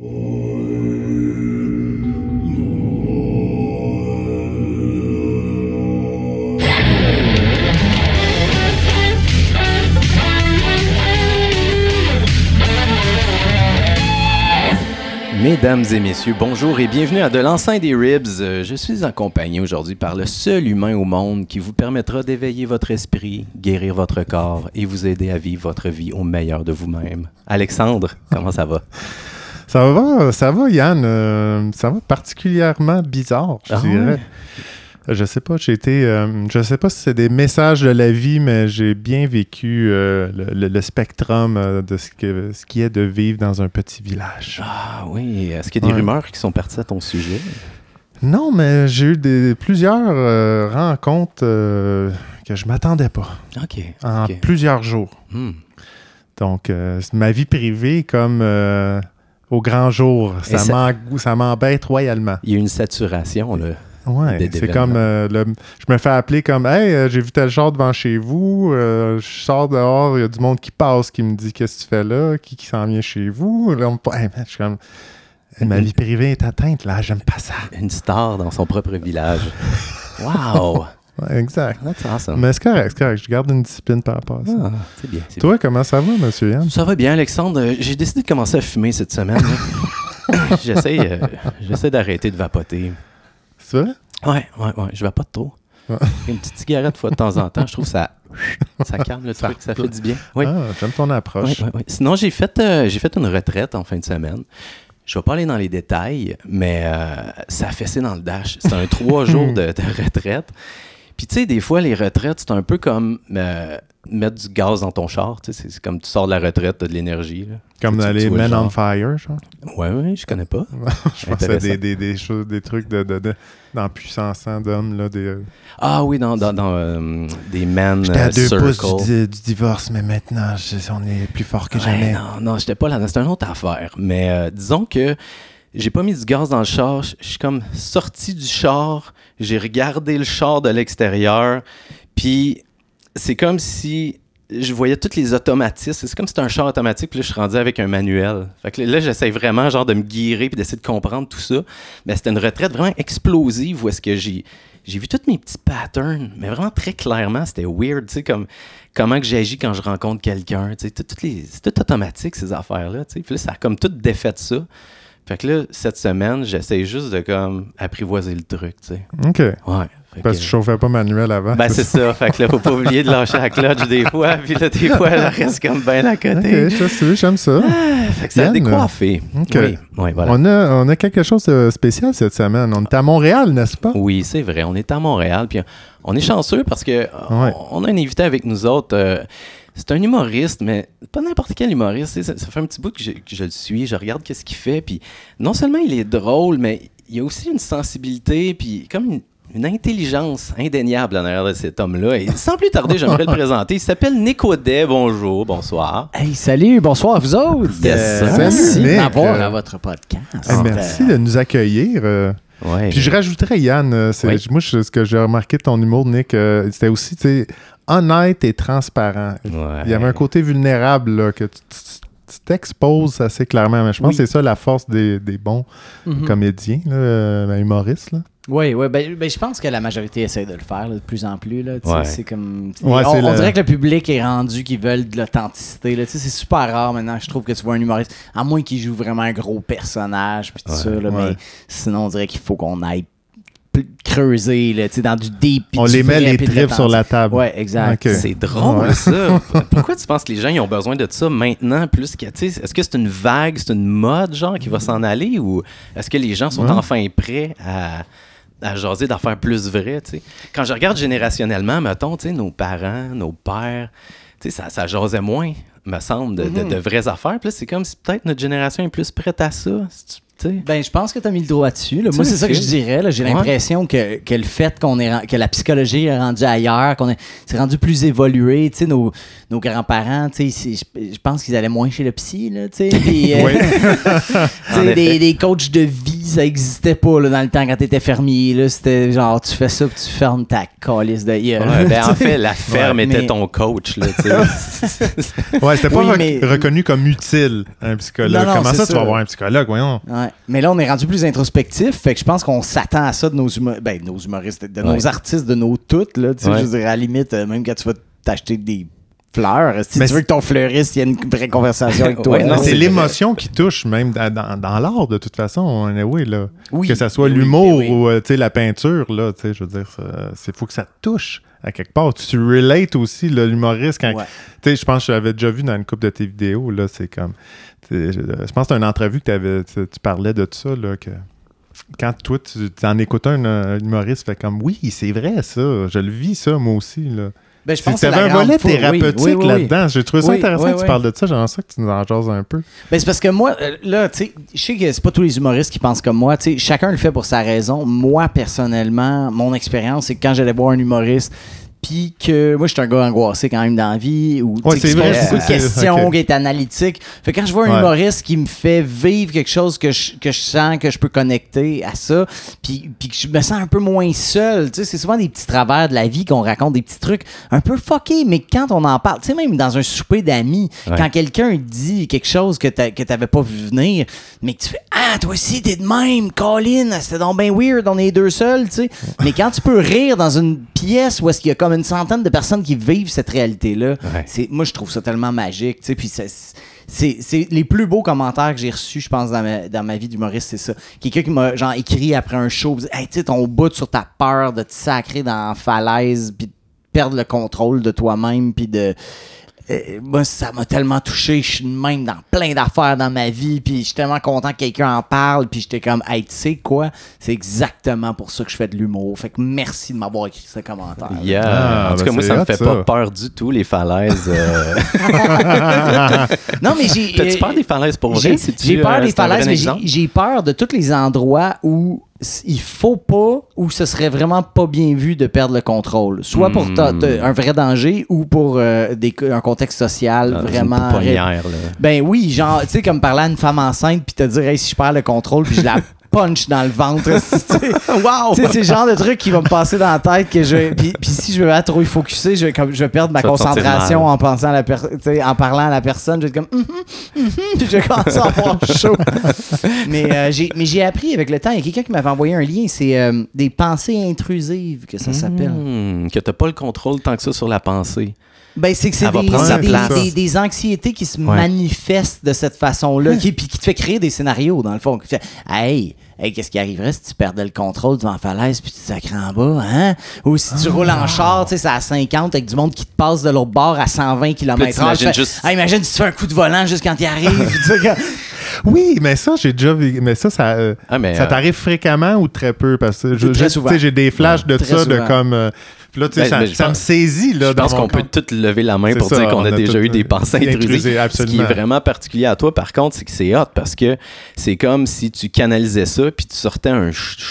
Mesdames et messieurs, bonjour et bienvenue à De l'enceinte des Ribs. Euh, Je suis accompagné aujourd'hui par le seul humain au monde qui vous permettra d'éveiller votre esprit, guérir votre corps et vous aider à vivre votre vie au meilleur de vous-même. Alexandre, comment ça va? Ça va, ça va, Yann. euh, ça va particulièrement bizarre, je Ah dirais. Je sais pas, j'ai été. euh, je sais pas si c'est des messages de la vie, mais j'ai bien vécu euh, le, le- le spectrum euh, de ce, que, ce qui est de vivre dans un petit village. Ah oui, est-ce qu'il y a des Ouais. rumeurs qui sont parties à ton sujet? Non, mais j'ai eu des, plusieurs rencontres que je m'attendais pas OK. en plusieurs jours. Hmm. Donc, ma vie privée comme au grand jour. Ça ça- m'en- ça m'embête royalement. Il y a une saturation, là. Ouais, c'est comme euh, le- je me fais appeler comme Hey, euh, j'ai vu tel char devant chez vous, euh, je sors dehors, il y a du monde qui passe qui me dit Qu'est-ce que tu fais là, qui, qui s'en vient chez vous. Là, on me- Hey, man, je suis comme Ma vie privée est atteinte, là, j'aime pas ça. Une star dans son propre village. Wow! Ouais, exact. That's awesome. Mais c'est correct, c'est correct, je garde une discipline par rapport à ça. Ah, c'est bien. Toi, comment ça va, monsieur Yann? Ça va bien, Alexandre. Euh, J'ai décidé de commencer à fumer cette semaine. là. J'essaie euh, j'essaie d'arrêter de vapoter. C'est vrai? Ouais, ouais, ouais. Je vapote trop. Ouais. Une petite cigarette fois de temps en temps, je trouve que ça, ça calme le truc, ça fait du bien. Oui. Ah, j'aime ton approche. Oui, oui, oui. Sinon, j'ai fait, euh, j'ai fait une retraite en fin de semaine. Je vais pas aller dans les détails, mais euh, ça a fessé dans le dash. C'est un trois jours de, de retraite. Puis tu sais, des fois, les retraites, c'est un peu comme euh, mettre du gaz dans ton char. C'est comme tu sors de la retraite, tu as de l'énergie. Comme dans les Men on Fire, genre? Ouais, ouais, je connais pas. je pensais des, des, des choses, des trucs de, de, de- dans Puissance 100 d'hommes, là, des... euh, Ah oui, dans, dans, dans euh, des men J'étais à deux circle. pouces du, du divorce, mais maintenant, je- on est plus fort que Ouais, jamais. non, non, j'étais pas là. C'est une autre affaire. Mais euh, disons que j'ai pas mis du gaz dans le char. Je suis comme sorti du char. J'ai regardé le char de l'extérieur. Puis c'est comme si je voyais tous les automatismes. C'est comme si c'était un char automatique. Puis là, je suis rendu avec un manuel. Fait que là, j'essaie vraiment genre de me guérir puis d'essayer de comprendre tout ça. Mais c'était une retraite vraiment explosive où est-ce que j'ai j'ai vu tous mes petits patterns, mais vraiment très clairement, c'était weird, tu sais, comme comment que j'agis quand je rencontre quelqu'un, tu sais, c'est tout automatique ces affaires-là, tu sais. Puis là, ça a comme tout défait ça. Fait que là, cette semaine, j'essaie juste de comme apprivoiser le truc, tu sais. OK. Ouais. Parce que- que je chauffais pas manuel avant. ben, c'est ça. Fait que là, faut pas oublier de lâcher la clutch des fois. Puis là, des fois, elle reste comme bien à OK, côté. je sais, j'aime ça. Fait que ça a Yann, décoiffé. OK. Oui, oui, voilà. on, a, on a quelque chose de spécial cette semaine. On est à Montréal, n'est-ce pas? Oui, c'est vrai. On est à Montréal. Puis on est chanceux parce que Ouais. on, on a un invité avec nous autres. euh, c'est un humoriste, mais pas n'importe quel humoriste. Ça, ça fait un petit bout que je, que je le suis. Je regarde qu'est-ce qu'il fait. Puis non seulement il est drôle, mais il y a aussi une sensibilité, puis comme une, une intelligence indéniable en arrière de cet homme-là. Et sans plus tarder, j'aimerais le présenter. Il s'appelle Nico Day. Bonjour, bonsoir. Hey, salut, bonsoir à vous autres. Yes, Euh, merci m'avoir à votre podcast. Merci de nous accueillir. euh. Ouais. Puis je rajouterais, Yann, euh, Oui. moi, je- ce que j'ai remarqué de ton humour, Nick, euh, c'était aussi, tu sais, honnête et transparent. Ouais. Il y avait un côté vulnérable, là, que tu- tu tu t'exposes assez clairement. Mais je pense Oui. que c'est ça la force des, des bons Mhm. comédiens, là, euh, ben, humoristes. Là. Oui, oui, ben, ben, je pense que la majorité essaie de le faire là, de plus en plus. Là, Ouais. C'est comme. Ouais, on, c'est on le- dirait que le public est rendu qu'ils veulent de l'authenticité. là, C'est super rare maintenant. Je trouve que tu vois un humoriste, à moins qu'il joue vraiment un gros personnage, puis tout Ouais, ça. Là, ouais. Mais sinon, on dirait qu'il faut qu'on aille creuser là, tu sais, dans du deep. On du les met les tripes sur la table. Ouais, exact. C'est drôle, Ouais. ça. Pourquoi tu penses que les gens ils ont besoin de ça maintenant plus que. Est-ce que c'est une vague, c'est une mode, genre, qui va s'en aller ou est-ce que les gens sont Ouais. enfin prêts à, à jaser d'affaires plus vraies, tu sais? Quand je regarde générationnellement, mettons, nos parents, nos pères, ça, ça jasait moins, me semble, de, de- de vraies affaires. Puis c'est comme si peut-être notre génération est plus prête à ça. tu Ben, je pense que tu as mis le doigt dessus. là. Moi, c'est ça que je dirais. J'ai Ouais. l'impression que, que le fait qu'on est que la psychologie est rendue ailleurs, qu'on est c'est rendu plus évolué. Tu sais, nos, nos grands-parents, tu sais, c'est- je, pense qu'ils allaient moins chez le psy, là, tu sais. puis, euh, des, des coachs de vie ça existait pas là, dans le temps quand t'étais fermier. Là, c'était genre, tu fais ça puis tu fermes ta calice de gueule. Ouais, ben, en fait, la ferme Ouais, était mais- ton coach. Là, tu sais. Ouais, c'était pas Oui, rec- mais- reconnu comme utile, un psychologue. Non, non, Comment ça, tu vas voir un psychologue, voyons? Ouais. Mais là, on est rendu plus introspectif. Fait que je pense qu'on s'attend à ça de nos, humo- ben, nos humoristes, de nos artistes, de nos toutes. Là, tu sais, Ouais. Je veux dire, à la limite, euh, même quand tu vas t'acheter des fleurs, si Mais tu veux que ton fleuriste il y ait une vraie conversation avec toi. Ouais, c'est l'émotion qui touche, même dans, l'art, de toute façon. anyway, là. Oui, que ça soit oui, l'humour oui, ou euh, la peinture, là, je veux dire, c'est faut que ça te touche à quelque part. Tu relates aussi l'humoriste quand. Ouais. Je pense que je l'avais déjà vu dans une couple de tes vidéos, là, c'est comme. Je, pense que c'est une entrevue que t'avais- tu parlais de ça, là, que. Quand toi, tu tu en écoutes un, un humoriste, fait comme oui, c'est vrai ça, je le vis ça moi aussi. Là. Ben, je pense que un volet thérapeutique oui, oui, oui. là-dedans. J'ai trouvé ça intéressant que tu parles de ça. J'aimerais ça que tu nous en jases un peu. Ben, c'est parce que moi, euh, là, tu sais, je sais que c'est pas tous les humoristes qui pensent comme moi. Chacun le fait pour sa raison. Moi, personnellement, mon expérience, c'est que quand j'allais voir un humoriste, puis que moi, je suis un gars angoissé quand même dans la vie, ou Ouais, qui se pose beaucoup de questions, qui est analytique. Fait que quand je vois un Ouais. humoriste qui me fait vivre quelque chose que je, que je sens que je peux connecter à ça, puis, puis que je me sens un peu moins seul. Tu sais, c'est souvent des petits travers de la vie qu'on raconte, des petits trucs un peu fuckés, mais quand on en parle, tu sais, même dans un souper d'amis, Ouais. quand quelqu'un dit quelque chose que t'avais pas vu venir, mais que tu fais Ah, toi aussi, t'es de même, Colin, c'était donc bien weird, on est deux seuls, tu sais. Mais quand tu peux rire dans une pièce où est-ce qu'il y a comme une centaine de personnes qui vivent cette réalité-là, Ouais. c'est moi, je trouve ça tellement magique. Puis c'est c'est les plus beaux commentaires que j'ai reçus, je pense, dans ma, dans ma vie d'humoriste, c'est ça. Quelqu'un qui m'a genre écrit après un show, hey, tu sais, ton bout sur ta peur de te sacrer dans la falaise, puis de perdre le contrôle de toi-même, puis de. Euh, moi, ça m'a tellement touché. Je suis même dans plein d'affaires dans ma vie. Puis je suis tellement content que quelqu'un en parle. Puis j'étais comme, hey, tu sais quoi? C'est exactement pour ça que je fais de l'humour. Fait que merci de m'avoir écrit ce commentaire. Yeah. Ah, en tout ben cas, moi, c'est ça me fait ça. pas peur du tout, les falaises. euh. Non, mais j'ai. T'as-tu euh, peur des falaises pour vrai? J'ai peur euh, des falaises, mais j'ai- peur de tous les endroits où il faut pas, où ce serait vraiment pas bien vu de perdre le contrôle. Soit pour Hmm. un vrai danger ou pour euh, des, un contexte social vraiment. là. Ben oui, genre, tu sais, comme parler à une femme enceinte puis te dire, hey, si je perds le contrôle puis je la punch dans le ventre. wow! C'est le genre de truc qui va me passer dans la tête que je. Puis, puis si je veux être trop y focuser, je vais, comme, je vais perdre ma concentration en pensant à la per- en parlant à la personne. Je vais être comme. Mhm, mhm puis je vais commencer à avoir chaud. mais euh, j'ai mais j'ai appris avec le temps. Il y a quelqu'un qui m'avait envoyé un lien. C'est euh, des pensées intrusives que ça s'appelle. Hmm, que t'as pas le contrôle tant que ça sur la pensée. Ben, c'est que c'est des, des, des- des anxiétés qui se Ouais. manifestent de cette façon-là, qui, puis qui te fait créer des scénarios, dans le fond. Qui fait, hey, hey, qu'est-ce qui arriverait si tu perdais le contrôle devant la falaise puis tu sacrais en bas, hein? Ou si tu roules en char, tu sais, c'est à 50 avec du monde qui te passe de l'autre bord à 120 km/h. juste- Ah, imagine si tu fais un coup de volant juste quand il arrive. tu quand- Oui, mais ça, j'ai déjà vu. Mais ça, ça, euh, Ah, mais, ça euh, t'arrive fréquemment ou très peu? Parce que je- j'ai des flashs de ça, de comme. euh, puis là, tu sais, Ben, ça, pense- me saisit. Là, Je pense qu'on peut tous lever la main pour ça, dire qu'on on a, a déjà eu des pensées intrusées. Ce qui est vraiment particulier à toi, par contre, c'est que c'est hot parce que c'est comme si tu canalisais ça puis tu sortais un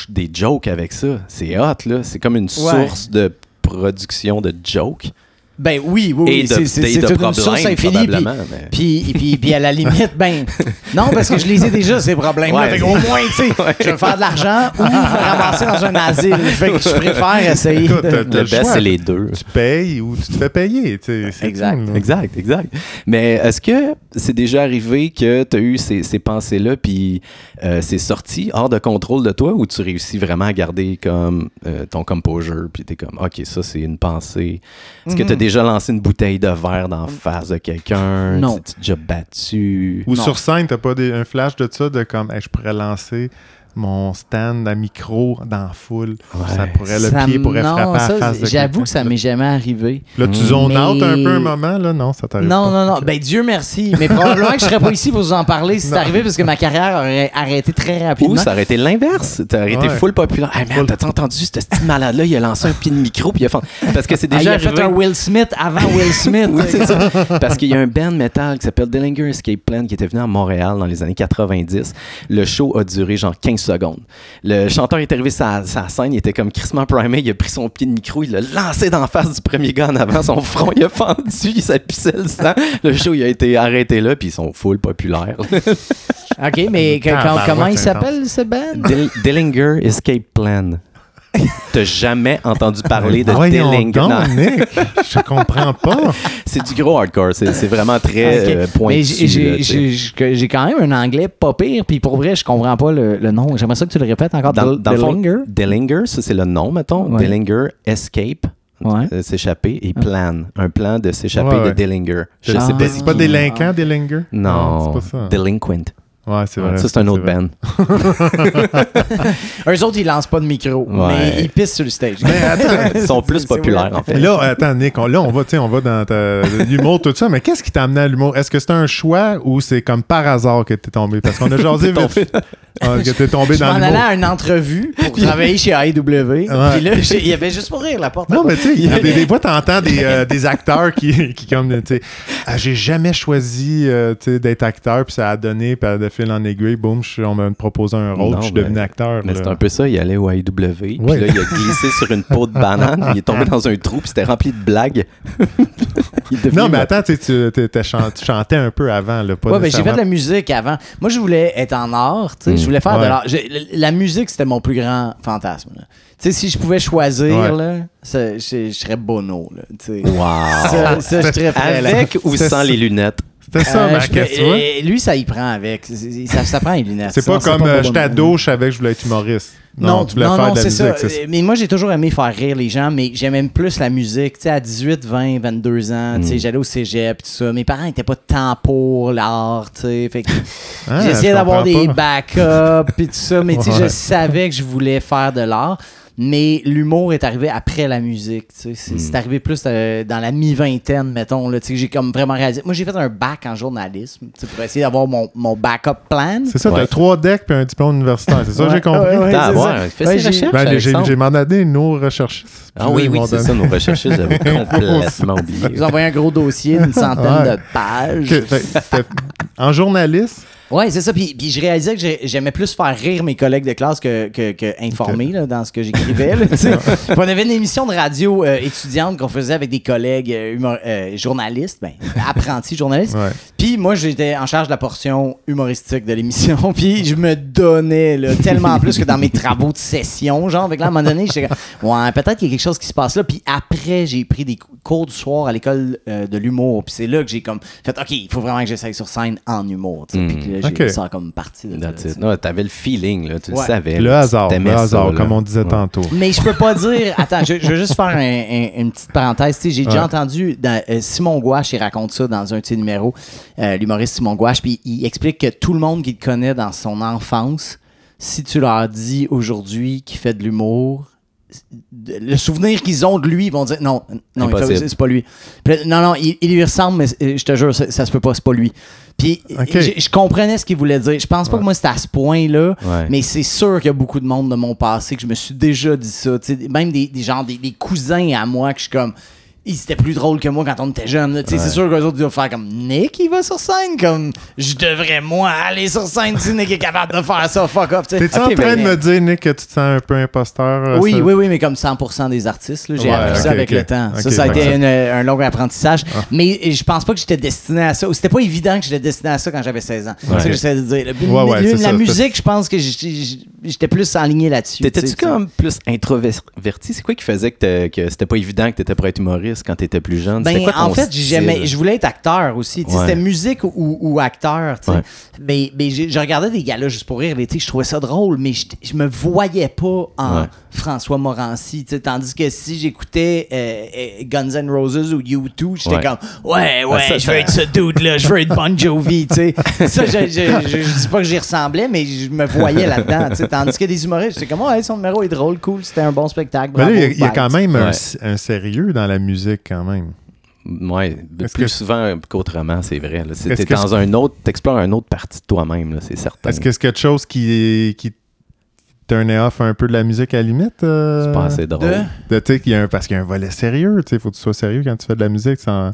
des jokes avec ça. C'est hot, là. C'est comme une source de production de jokes ben oui, oui, et oui. C'est- une source infinie. Puis, mais- puis, puis, puis à la limite, ben, non, parce que je les ai déjà, ces problèmes-là. Ouais. Qu'au moins, tu sais, je vais faire de l'argent ou me ramasser dans un asile. Fait que je préfère essayer Écoute, de... Le best, choix. c'est les deux. Tu payes ou tu te fais payer. tu sais, c'est Exact. tout. Exact, exact. Mais est-ce que c'est déjà arrivé que tu as eu ces, ces pensées-là, puis euh, c'est sorti hors de contrôle de toi, ou tu réussis vraiment à garder comme euh, ton composure, puis tu es comme, OK, ça, c'est une pensée. Est-ce que tu as déjà lancé une bouteille de verre dans la face de quelqu'un? Non. Tu t'es déjà battu? Ou Non. sur scène, t'as pas des- un flash de ça, de comme, Hey, je pourrais lancer mon stand à micro dans la foule. Ouais. Ça pourrait, le Ça pied pourrait non, frapper à ça, la face de J'avoue que ça m'est jamais arrivé. Là, tu zones out un peu un moment, là? Non, ça t'arrive Non, pas. non, non. Ben, Dieu merci. Mais probablement que je serais pas ici pour vous en parler si c'est arrivé parce que ma carrière aurait arrêté très Ou rapidement. ça aurait été l'inverse. Tu aurais été Ouais. full populaire. Hey man, t'as entendu ce petit malade-là? Il a lancé un pied de micro, puis il a fait. Parce que c'est Ah, il déjà a fait un Will Smith avant Will Smith. Oui, c'est ça. Parce qu'il y a un band metal qui s'appelle Dillinger Escape Plan qui était venu à Montréal dans les années 90. Le show a duré genre 15 secondes. Le chanteur est arrivé sa, sa scène, il était comme crissement primé, il a pris son pied de micro, il l'a lancé d'en face du premier gars en avant, son front, il a fendu, il s'appuissait le sang. Le show, il a été arrêté là, puis ils sont full populaires. OK, mais que- Ah, bah, comment ouais, il s'appelle, ce band? Dill- Dillinger Escape Plan. T'as jamais entendu parler de donc, Non, Nick, je comprends pas. c'est du gros hardcore, c'est vraiment très Ok. euh, pointu. Mais j'ai- quand même un anglais pas pire, puis pour vrai, je comprends pas le, le nom. J'aimerais ça que tu le répètes encore. Dans, dans Dillinger? Dillinger, ça c'est le nom, mettons. Ouais. Dillinger Escape, Ouais. euh, s'échapper, et Plan, un plan de s'échapper Ouais, de. Dillinger. Je Ah. sais pas C'est pas délinquant, Dillinger? Non, c'est pas ça. Delinquent. Ouais, c'est vrai. ça, c'est un autre band. Eux autres, ils lancent pas de micro, Ouais. mais ils pissent sur le stage. Mais attends, Ils sont plus populaires, en fait. Là, attends, Nick, on, là, on va, tu sais, on va dans ta- l'humour, tout ça, mais qu'est-ce qui t'a amené à l'humour? Est-ce que c'est un choix ou c'est comme par hasard que t'es tombé? Parce qu'on a jasé vite. Ah, que t'es tombé Je dans m'en allais l'humour. à une entrevue pour travailler chez AEW. Puis là, il y avait juste pour rire la porte. à Non, mais tu sais, il y a des, des fois, t'entends des, euh, des acteurs qui, qui comme, tu sais, ah, j'ai jamais choisi euh, tu sais, d'être acteur, puis ça a donné, puis fil en aiguille, boum, je suis- on m'a proposé un rôle, Non, je suis mais- devenu acteur. Mais c'est un peu ça, il allait au AEW, puis là, il a glissé sur une peau de banane, il est tombé dans un trou, puis c'était rempli de blagues. Non, mais attends, tu sais, tu chantais un peu avant, là, pas Ouais, ben, j'ai fait de la musique avant. Moi, je voulais être en art, tu sais, je voulais faire de l'art. La musique, c'était mon plus grand fantasme. là. Tu sais, si je pouvais choisir, Ouais. là, ça- je, je serais Bono, là, tu sais. Wow! Ça, ça, je serais prêt, là. Avec ou sans les lunettes? C'était ça, Euh, ma je- question. euh, lui, ça y prend avec. Ça, ça prend les lunettes. C'est pas comme euh, j'étais ado, je savais que je voulais être humoriste. Non, Non, tu voulais non, faire non, de la c'est musique, ça. Mais moi, j'ai toujours aimé faire rire les gens, mais j'aimais plus la musique. Tu sais, à 18, 20, 22 ans, tu sais, Mm. j'allais au cégep, tout ça. Mes parents n'étaient pas tant pour l'art, tu sais. Fait que Ah, j'essayais je d'avoir des backups, puis tout ça. Mais tu sais, je savais que je voulais faire de l'art. Mais l'humour est arrivé après la musique. tu sais. C'est Mm. arrivé plus euh, dans la mi-vingtaine, mettons. Là, tu sais, j'ai comme vraiment réalisé. Moi, j'ai fait un bac en journalisme tu sais, pour essayer d'avoir mon, mon backup plan. C'est ça, Ouais. t'as trois decks puis un diplôme universitaire. C'est ça que j'ai compris? ouais, ouais, Ah, j'ai-. Ben, j'ai j'ai demandé nos recherchistes. Ah oui, ils oui, c'est donné- ça, nos recherchistes, j'avais complètement oublié. Ils envoyé un gros dossier, une centaine Ouais. de pages. Que- fait- fait- en journaliste, Ouais, c'est ça. Puis, puis je réalisais que j'ai- j'aimais plus faire rire mes collègues de classe que, que, que informer là, dans ce que j'écrivais. on avait une émission de radio euh, étudiante qu'on faisait avec des collègues euh, humor- euh, journalistes, ben, apprentis journalistes. ouais. Puis moi, j'étais en charge de la portion humoristique de l'émission. Puis je me donnais là, tellement plus que dans mes travaux de session. Genre, avec là, à un moment donné, j'étais comme, ouais, peut-être qu'il y a quelque chose qui se passe là. Puis après, j'ai pris des cou- cours du soir à l'école de l'humour. Puis c'est là que j'ai comme fait, OK, il faut vraiment que j'essaye sur scène en humour. Là, j'ai Ok. ça a comme partie de ça. Non, t'avais le feeling, là, tu Ouais. le savais. Le là, hasard, le ça, hasard, comme on disait Ouais. tantôt. Mais je peux pas dire. Attends, je, je veux juste faire un- un- une petite parenthèse. Tu sais, J'ai déjà entendu dans- euh, Simon Gouache, il raconte ça dans un de ses numéros, euh, l'humoriste Simon Gouache, puis il explique que tout le monde qu'il connaît dans son enfance, si tu leur dis aujourd'hui qu'il fait de l'humour, le souvenir qu'ils ont de lui, ils vont dire non, non, c'est pas lui. Puis non, non, il, il lui ressemble, mais je te jure, ça, ça se peut pas, c'est pas lui. Puis je, je comprenais ce qu'il voulait dire. Je pense pas que moi c'était à ce point-là, Ouais. mais c'est sûr qu'il y a beaucoup de monde de mon passé que je me suis déjà dit ça. Même des, des gens, des, des cousins à moi que je suis comme. Ils étaient plus drôles que moi quand on était sais, C'est sûr qu'eux autres ils doivent faire comme Nick, il va sur scène. Comme je devrais moi aller sur scène si Nick est capable de faire ça. Fuck off. tu sais. T'es-tu Ok, en train de me dire, Nick, que tu te sens un peu imposteur? euh, oui, ça? oui, oui, mais comme 100% des artistes, là, j'ai Ouais, appris ça avec le temps. Ça, ça a été que une- un long apprentissage. Mais je pense pas que j'étais destiné à ça. Ou C'était pas évident que j'étais destiné à ça quand j'avais 16 ans. C'est ce que j'essaie de dire. Le- Ouais, ouais, le- c'est la ça. musique, je pense que j'étais plus enligné là-dessus. T'étais-tu comme plus introverti? C'est quoi qui faisait que, que c'était pas évident que t'étais pour être humoriste? Quand t'étais plus jeune? Ben, quoi ton en fait, j'aimais, je voulais être acteur aussi. Tu Ouais. C'était musique ou, ou acteur. tu. Ouais. Mais, je regardais des gars-là juste pour rire. tu Je trouvais ça drôle, mais je, je me voyais pas en Ouais. François Morancy. tu Tandis que si j'écoutais euh, euh, Guns N' Roses ou U2, j'étais Ouais. comme Ouais, ouais, ça, je veux être ce dude-là, je veux être Bon Jovi. tu sais. ça, je, je, je, je dis pas que j'y ressemblais, mais je me voyais là-dedans. tu. Tandis que des humoristes, j'étais comme Ouais, son numéro est drôle, cool, c'était un bon spectacle. Mais là, bravo, il y a- y, quand même un, Ouais. un sérieux dans la musique, quand même. Est-ce plus que- souvent qu'autrement, c'est vrai. là. C'est- Est-ce T'es que dans un autre, t'explores un autre partie de toi-même, là, c'est certain. Est-ce que c'est quelque chose qui, qui turnait off un peu de la musique à la limite? euh, c'est pas assez drôle? De- de- tu sais, qu'il y a un- parce qu'il y a un volet sérieux. Il faut que tu sois sérieux quand tu fais de la musique. sans-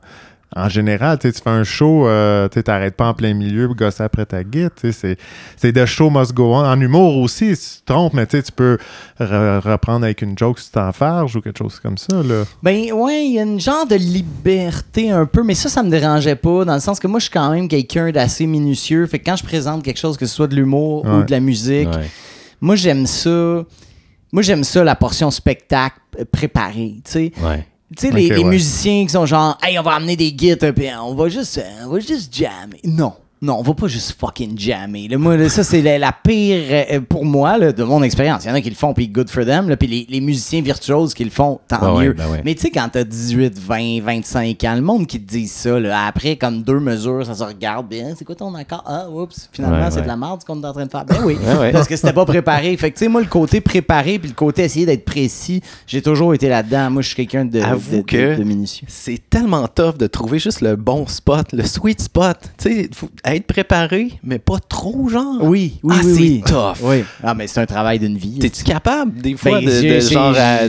en général, tu fais un show, euh, tu t'arrêtes pas en plein milieu pour gosser après ta guide. C'est, de show must go on. En humour aussi, si tu te trompes, mais tu peux re- reprendre avec une joke si tu t'enfarges ou quelque chose comme ça. Là. Ben ouais, il y a une genre de liberté un peu, mais ça, ça me dérangeait pas, dans le sens que moi, je suis quand même quelqu'un d'assez minutieux. Fait que quand je présente quelque chose, que ce soit de l'humour ou de la musique, Ouais. moi, j'aime ça. Moi, j'aime ça, la portion spectacle préparée, tu sais. Ouais. Tu sais, les, Ok, les ouais. musiciens qui sont genre, hey, on va amener des guides, puis on va juste, euh, on va juste jammer. Non. Non, on va pas juste fucking jammer. Là, moi, là, ça, c'est la, la pire, euh, pour moi, là, de mon expérience. Il y en a qui le font, puis good for them. là, Puis les, les musiciens virtuoses qui le font, tant Ouais, mieux. ouais, ben ouais. Mais tu sais, quand t'as 18, 20, 25 ans, le monde qui te dit ça, là, après, comme deux mesures, ça se regarde bien. C'est quoi ton accord? Ah, oups, finalement, c'est de la merde ce qu'on est en train de faire. Ben oui, parce que c'était pas préparé. Fait que, tu sais, moi, le côté préparé, puis le côté essayer d'être précis, j'ai toujours été là-dedans. Moi, je suis quelqu'un de, Avoue de, que- de- de minutieux. C'est tellement tough de trouver juste le bon spot, le sweet spot. Tu sais, être préparé, mais pas trop, genre? Oui, oui, ah, oui. c'est oui. tough. Oui. Ah, mais c'est un travail d'une vie. T'es-tu capable, des fois, Ben, de, j'ai- de genre à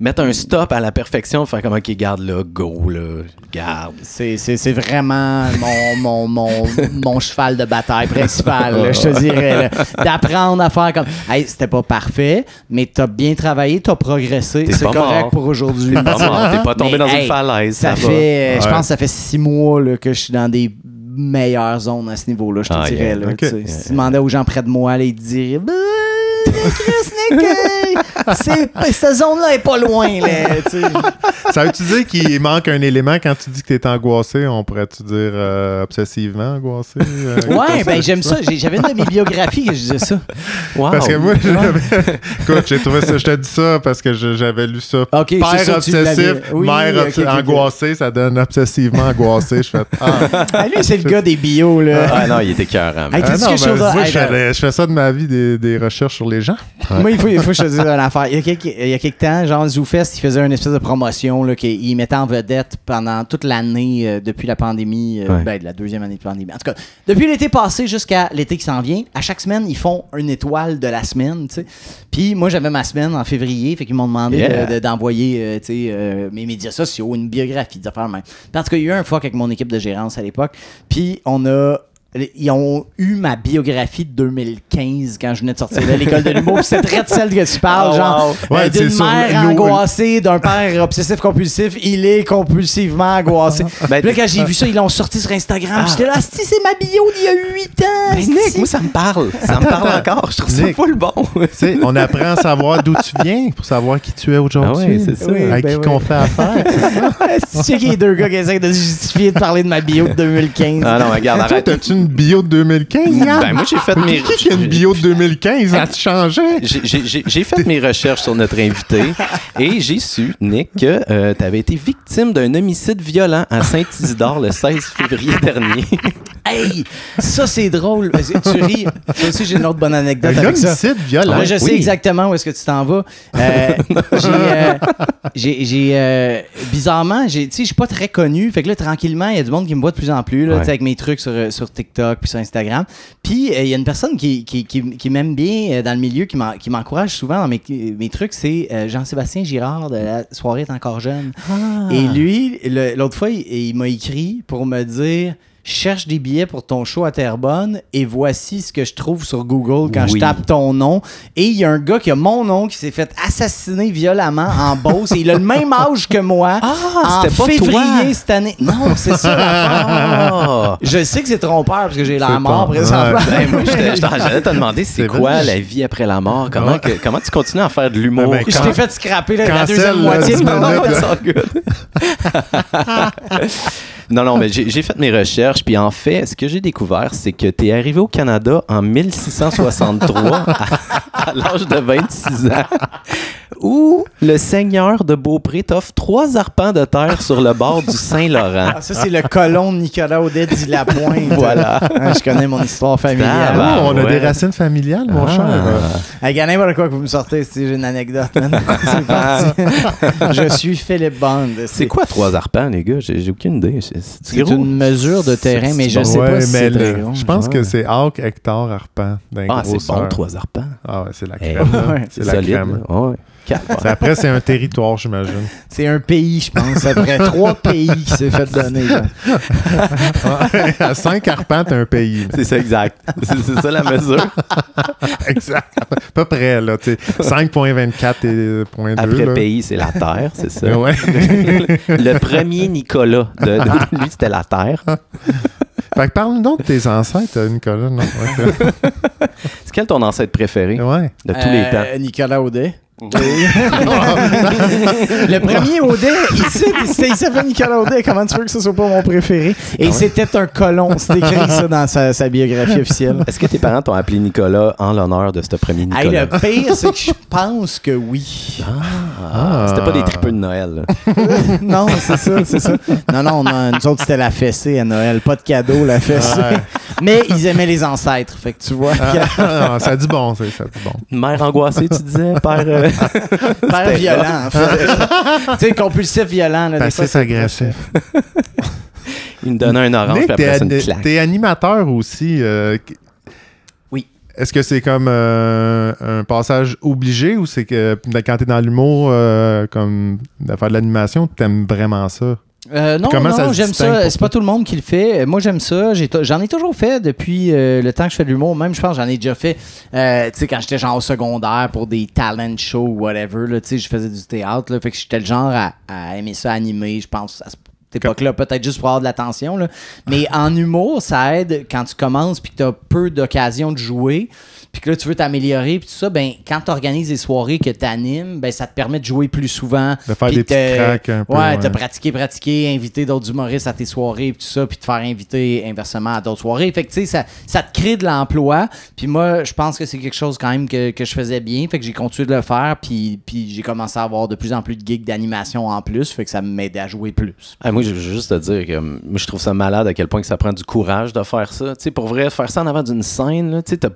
mettre un stop à la perfection, faire comme, OK, garde là, go, là, garde. C'est, vraiment mon, mon, mon, mon cheval de bataille principal, là, je te dirais. D'apprendre à faire comme. Hey, c'était pas parfait, mais t'as bien travaillé, t'as progressé. C'est correct mort. pour aujourd'hui. T'es pas tombé Mais, dans hey, une falaise. Ça fait, je Ouais. pense que ça fait six mois là, que je suis dans des meilleures zones à ce niveau-là, je te Ah, dirais. yeah. Là. Si tu demandais aux gens près de moi, là, ils te diraient Chris Nick, hey, c'est- cette zone-là est pas loin. Là. Ça veut-tu dire qu'il manque un élément quand tu dis que t'es angoissé? On pourrait-tu dire euh, obsessivement angoissé? euh, Ouais, ben j'aime ça? J'avais une de mes biographies que je disais ça. Wow. Parce que moi, j'avais- écoute, j'ai trouvé ça, je te dis ça parce que j'avais lu ça. Ok, c'est Père obsessif, Oui, mère ok, obs- ok, ok. angoissée, ça donne obsessivement angoissé. Je fais ah. Ah, lui, c'est le gars des bios, là. Ah non, il était cœur. Ah ben, je, fais, je fais ça de ma vie, des, des recherches sur les gens. Moi, il faut, il dise une affaire. Il y a quelques, il y a quelques temps, genre, ZooFest, il faisait une espèce de promotion, là, qu'il mettait en vedette pendant toute l'année euh, depuis la pandémie, euh, Ouais. ben, de la deuxième année de pandémie. En tout cas, depuis l'été passé jusqu'à l'été qui s'en vient, à chaque semaine, ils font une étoile de la semaine, tu sais. Puis moi, j'avais ma semaine en février, fait qu'ils m'ont demandé Yeah. de- de- d'envoyer, euh, mes médias sociaux, une biographie, des affaires même. Parce qu'il y a eu un fuck avec mon équipe de gérance à l'époque, puis on a ils ont eu ma biographie de 2015 quand je venais de sortir de l'école de l'humour. Puis C'est très de celle que tu parles, Oh, genre wow. euh, Ouais, d'une sur mère angoissée, d'un père obsessif compulsif. Il est compulsivement angoissé. Ben, Puis là, quand j'ai vu ça, ils l'ont sorti sur Instagram. Ah. J'étais là, Asti, c'est ma bio d'il y a 8 ans. Ben. Nick, moi, ça me parle. Ça me parle encore. Je trouve ça Nick. full bon. Tu sais, on apprend à savoir d'où tu viens pour savoir qui tu es aujourd'hui. Ah ouais, c'est ça. Oui, ben qui oui. qu'on fait affaire. c'est ça? Tu sais qu'il y a deux gars qui essaient de se justifier de parler de ma bio de 2015. Ah non, regarde, arrête. Une bio de 2015? Yann? Ben, moi, j'ai fait mes. Qui qui a une bio de 2015? As-tu changé? J'ai- J'ai fait mes recherches sur notre invité et j'ai su, Nick, que tu avais été victime d'un homicide violent à Saint-Isidore le 16 février dernier. Hey, ça c'est drôle. Tu ris. Ça aussi, j'ai une autre bonne anecdote Un avec ça. homicide violent? Moi, je sais oui. exactement où est-ce que tu t'en vas. Euh, j'ai, euh, euh, bizarrement, j'ai, tu sais, je suis pas très connu. Fait que là, tranquillement, il y a du monde qui me voit de plus en plus, là, Ouais. avec mes trucs sur, euh, sur TikTok puis sur Instagram. Puis, euh, il y a une personne qui, qui, qui, qui m'aime bien euh, dans le milieu, qui, m'en- qui m'encourage souvent dans mes, mes trucs, c'est euh, Jean-Sébastien Girard de la soirée est encore jeune. Et lui, l'autre fois, il, il m'a écrit pour me dire cherche des billets pour ton show à Terrebonne et voici ce que je trouve sur Google quand je tape ton nom. Et il y a un gars qui a mon nom qui s'est fait assassiner violemment en Beauce. et il a le même âge que moi. Ah, en c'était pas février toi. cette année. Non, c'est ça. Ah! Je sais que c'est trompeur parce que j'ai la mort présentement. Ben, moi, j'allais te demander c'est quoi la vie après la mort? Comment, Ouais. que- comment tu continues à faire de l'humour? Ben, Je quand- t'ai fait scraper là, la deuxième moitié de dix non, non, mais j'ai j'ai fait mes recherches, puis en fait, ce que j'ai découvert, c'est que tu es arrivé au Canada en 1663, à, à l'âge de 26 ans, où le seigneur de Beaupré t'offre trois arpents de terre sur le bord du Saint-Laurent. Ah, ça, c'est le colon de Nicolas Audet dit la pointe. Voilà. Ah, je connais mon histoire familiale. Ah, Oh, on a ouais. des racines familiales, mon cher. Ah. Hey, gars, n'importe quoi que vous me sortez, si j'ai une anecdote. C'est parti. je suis Philippe Bond. C'est quoi trois arpents, les gars? J'ai j'ai aucune idée. C'est c'est C'est une mesure de terrain, mais je bon. sais Ouais, pas si c'est très je pense que c'est Hawk, Hector, Arpent. d'un Ah, c'est bon, trois arpents. Ah ouais, c'est la Eh, crème. c'est la solide, crème. Ouais. Calvaire. C'est- Après, c'est un territoire, j'imagine. C'est un pays, je pense. Après trois pays qui s'est fait donner. à 5 arpents, t'as un pays. C'est ça, exact. C'est ça la mesure. Exact. À peu près, là. tu sais. 5.24 et point deux, Après là. pays, c'est la Terre, c'est ça. Ouais. Le premier Nicolas, de, de- lui, c'était la Terre. Fait que parle donc de tes ancêtres, Nicolas. Non? Ouais. C'est quel ton ancêtre préféré? Ouais. de tous les temps? Euh, Nicolas Audet. le premier Audet, il, sait- il sait- il s'appelle Nicolas Audet. Comment tu veux que ce soit pas mon préféré? Et c'était un colon. C'est écrit ça dans sa, sa biographie officielle. Est-ce que tes parents t'ont appelé Nicolas en l'honneur de ce premier Hey, Nicolas? le pire, c'est que je pense que oui. Ah, C'était pas des tripeux de Noël. non, c'est ça, c'est ça. Non, non, non, nous autres, c'était la fessée à Noël. Pas de cadeau, la fessée. Ouais. Mais ils aimaient les ancêtres. Fait que tu vois, Ah, non, ça a du bon, ça, ça a du bon. Une mère angoissée, tu disais, père. euh, père violent, en fait. tu sais, compulsif violent. Là, des fois, agressif. il me donnait un orange, Nick, puis t'es après ça, une claque. t'es animateur aussi. euh, Oui. Est-ce que c'est comme euh, un passage obligé ou c'est que quand t'es dans l'humour, euh, comme de faire de l'animation, t'aimes vraiment ça? Euh, non, non, j'aime ça. C'est pas tout le monde qui le fait. Euh, Moi, j'aime ça. J'en ai, toujours fait depuis euh, le temps que je fais de l'humour. Même, je pense, j'en ai déjà fait. euh, tu sais, quand j'étais genre au secondaire pour des talent shows ou whatever. Là, tu sais, je faisais du théâtre. Là, fait que j'étais le genre à, à aimer ça animer. Je pense à cette époque-là, peut-être juste pour avoir de l'attention. là. Mais en humour, ça aide quand tu commences puis que tu as peu d'occasion de jouer. Puis que là, tu veux t'améliorer, puis tout ça, ben, quand tu organises des soirées que tu animes, ben, ça te permet de jouer plus souvent. De faire des petits tracks un peu, Ouais, ouais. te pratiquer, pratiquer, inviter d'autres humoristes à tes soirées, puis tout ça, puis te faire inviter inversement à d'autres soirées. Fait que, tu sais, ça, ça te crée de l'emploi. Puis moi, je pense que c'est quelque chose quand même que, que je faisais bien. Fait que j'ai continué de le faire, puis, puis j'ai commencé à avoir de plus en plus de gigs d'animation en plus. Fait que ça m'aidait à jouer plus. Ah, moi, je veux juste te dire que moi, je trouve ça malade à quel point ça prend du courage de faire ça. Tu pour vrai, faire ça en avant d'une scène, tu sais,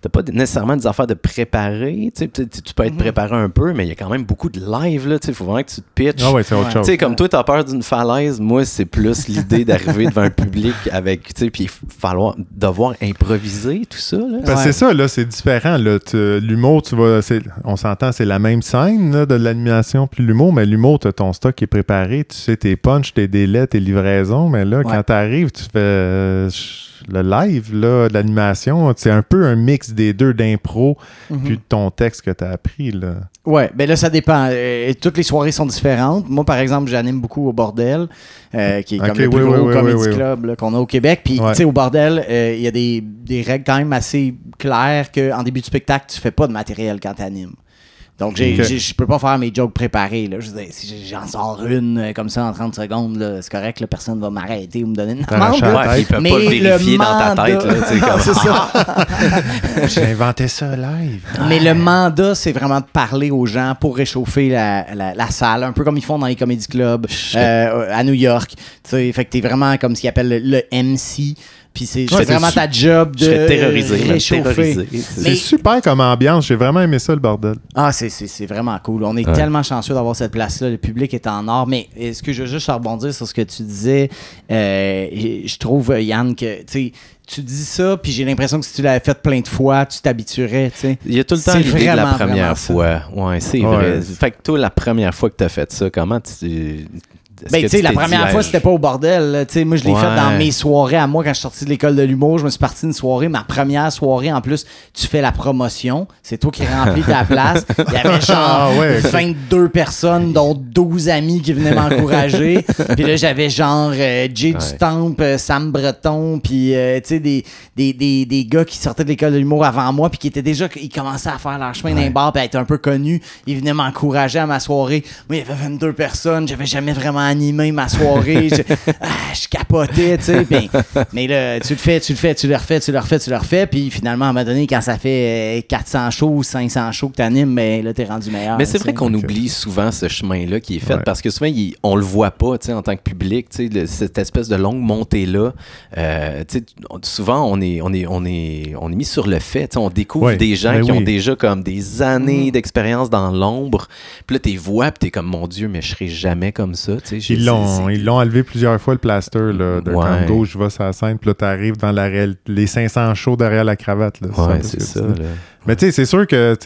t'as t'as pas nécessairement des affaires de préparer. Tu tu peux être préparé un peu, mais il y a quand même beaucoup de live. là, tu sais, Il faut vraiment que tu te pitches. Ah ouais, c'est autre chose. Tu sais, comme toi, t'as peur d'une falaise, moi, c'est plus l'idée d'arriver devant un public avec, tu sais, puis falloir devoir improviser, tout ça. Là. Parce que Ouais. c'est ça, là, c'est différent. L'humour, tu vas. On s'entend, c'est la même scène là, de l'animation puis l'humour, mais l'humour, tu as ton stock qui est préparé. Tu sais tes punchs, tes délais, tes livraisons. Mais là, Ouais. quand tu arrives, tu fais euh, le live, là, de l'animation. C'est un peu un mix des deux d'impro Mhm. puis de ton texte que tu as appris. Là. Ouais, ben là, ça dépend. Euh, toutes les soirées sont différentes. Moi, par exemple, j'anime beaucoup au Bordel, euh, qui est comme le plus oui, gros oui, comedy oui, club qu'on a au Québec. Puis, Ouais. tu sais, au Bordel, euh, il y a des, des règles quand même assez claires qu'en début de spectacle, tu fais pas de matériel quand tu animes. Donc, je peux pas faire mes jokes préparés. Là. Je veux dire, si j'en sors une euh, comme ça en 30 secondes, c'est correct, là, personne va m'arrêter ou me donner une amende. Ouais, puis ils peuvent Mais pas le vérifier le dans ta mandat- tête. Tu comme, c'est ça. J'ai inventé ça live. Mais le mandat, c'est vraiment de parler aux gens pour réchauffer la, la- la salle, un peu comme ils font dans les comedy clubs euh, à New York. Tu sais, fait que t'es vraiment comme ce qu'ils appellent le, le MC. Puis c'est Ouais, vraiment ta job de Je serais terrorisé. C'est Mais- super comme ambiance. J'ai vraiment aimé ça, le bordel. Ah, c'est- c'est c'est vraiment cool. On est Ouais. tellement chanceux d'avoir cette place-là. Le public est en or. Mais est-ce que je veux juste rebondir sur ce que tu disais? Euh, je trouve, Yann, que tu sais, tu dis ça, puis j'ai l'impression que si tu l'avais fait plein de fois, tu t'habituerais. Il y a tout le temps l'idée de la première ça. fois. Ouais, c'est Ouais. vrai. Fait que toi, la première fois que tu as fait ça, comment tu. Ben, tu sais, la première dit, fois, c'était pas au bordel. Tu sais, moi, je l'ai Ouais. fait dans mes soirées à moi quand je suis sorti de l'école de l'humour. Je me suis parti d'une soirée. Ma première soirée, en plus, tu fais la promotion. C'est toi qui remplis ta place. Il y avait genre Ah ouais, ok. 22 personnes, dont 12 amis qui venaient m'encourager. puis là, j'avais genre euh, Jay Ouais. Euh, Sam Breton, puis euh, tu sais, des, des, des, des gars qui sortaient de l'école de l'humour avant moi, puis qui étaient déjà, ils commençaient à faire leur chemin d'un bar, puis à être un peu connus. Ils venaient m'encourager à ma soirée. Moi, il y avait 22 personnes. J'avais jamais vraiment animé ma soirée. je, ah, je capotais, tu sais. puis- mais là, tu le fais, tu le fais, tu le refais, tu le refais, tu le refais. Puis finalement, à un moment donné, quand ça fait euh, 400 shows ou 500 shows que tu animes, ben, là, t'es rendu meilleur. Mais c'est vrai qu'on Ok. oublie souvent ce chemin-là qui est fait Ouais. parce que souvent, il- on le voit pas tu sais, en tant que public. tu sais, le- cette espèce de longue montée-là, euh, tu sais, souvent, on est, on, est, on, est, on est mis sur le fait. tu sais, On découvre Ouais, des gens ben qui ont déjà comme des années Mm. d'expérience dans l'ombre. Puis là, t'es vois, puis t'es comme, mon Dieu, mais je serai jamais comme ça. tu sais, Ils l'ont, ils l'ont enlevé plusieurs fois le plaster là, de Ouais. quand gauche va sur la scène, puis là t'arrives dans la réelle- les 500 shows derrière la cravate. Là, Ouais, c'est ce ça. là. Mais tu sais, c'est sûr que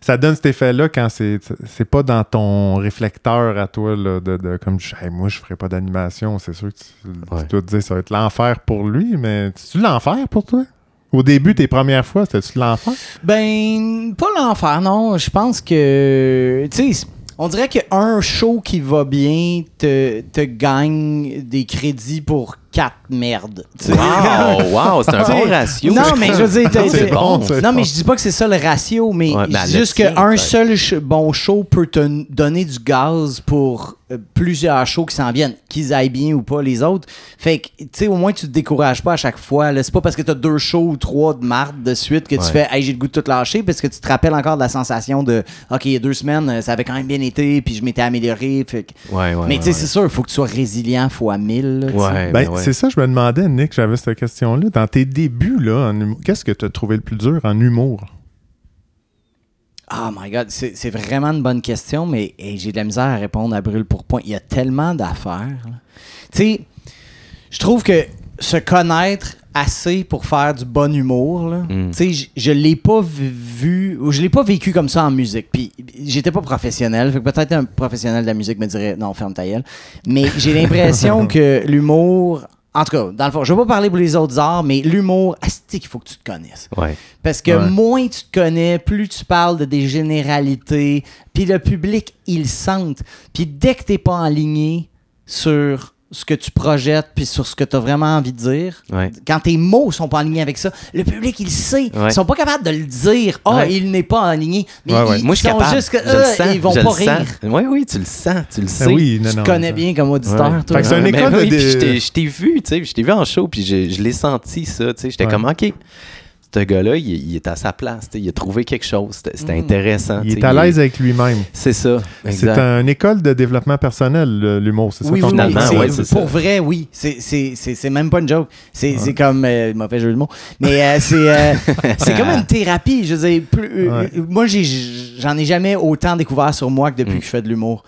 ça donne cet effet-là quand c'est c'est pas dans ton réflecteur à toi, là, de, de comme Hey, moi, je ferais pas d'animation. C'est sûr que tu, dois te dire ça va être l'enfer pour lui, mais c'est-tu l'enfer pour toi? Au début, tes premières fois, c'était-tu l'enfer? Ben, pas l'enfer, non. Je pense que. Tu sais, on dirait qu'un show qui va bien te, te gagne des crédits pour quatre merdes. Wow, wow, c'est un bon ratio. Non, mais je veux dire, t'as- C'est t'as- bon, c'est non, bon. mais je dis pas que c'est ça le ratio, mais Ouais, mais le juste qu'un seul bon show peut te donner du gaz pour euh, plusieurs shows qui s'en viennent, qu'ils aillent bien ou pas les autres. Fait que, tu sais, au moins, tu te décourages pas à chaque fois. C'est pas parce que t'as deux shows ou trois de marde de suite que tu Ouais. fais, hey, j'ai le goût de tout lâcher, parce que tu te rappelles encore de la sensation de, OK, il y a deux semaines, euh, ça avait quand même bien été, puis je m'étais amélioré. Fait que- Ouais, ouais, mais tu sais, ouais. c'est sûr, il faut que tu sois résilient fois mille. là, tu sais. Ouais, Ben, ben ouais. C'est ça, je me demandais, Nick, j'avais cette question-là. Dans tes débuts, là, qu'est-ce que tu as trouvé le plus dur en humour? Oh my god, c'est vraiment une bonne question, mais j'ai de la misère à répondre à brûle pour point. Il y a tellement d'affaires. Tu sais, je trouve que se connaître assez pour faire du bon humour, là, Mm. tu sais, je- je l'ai pas vu- ou je l'ai pas vécu comme ça en musique. Puis j'étais pas professionnel, fait que peut-être un professionnel de la musique me dirait non, ferme ta gueule. Mais j'ai l'impression que l'humour, en tout cas, dans le fond, je vais pas parler pour les autres arts, mais l'humour, asti qu'il faut que tu te connaisses. Ouais. Parce que Ouais. moins tu te connais, plus tu parles de des généralités, puis le public, il le sent. Puis dès que t'es pas aligné sur ce que tu projettes, puis sur ce que tu as vraiment envie de dire, Ouais. quand tes mots sont pas alignés avec ça, le public, il le sait. Ouais. Ils sont pas capables de le dire. Ah, Ouais. il n'est pas aligné. Mais Ouais, ouais. ils, Moi, je suis sont capable. juste que, je le euh, sens. ils vont je pas rire. sens. Oui, oui, tu le sens. Tu le sais. Oui, non, Tu non, connais ça- bien comme auditeur, toi. C'est école ben de- oui, de- puis je t'ai- vu, tu sais, je t'ai vu en show, puis je, je l'ai senti, ça, tu sais. J'étais Ouais. comme, OK, ce gars-là, il, il est à sa place, il a trouvé quelque chose, c'était c'était Mm. intéressant. Il est à l'aise avec lui-même. C'est ça, C'est une école de développement personnel, l'humour, c'est ça? Oui, ton oui, oui, Finalement, c'est- ouais, c'est ça. pour vrai, oui. C'est- C'est c'est- c'est même pas une joke. C'est c'est comme. Euh, mauvais jeu de mots. Mais euh, c'est euh, c'est comme une thérapie. Je veux dire, plus- euh, Ouais. moi, j'en ai jamais autant découvert sur moi que depuis Mm. que je fais de l'humour.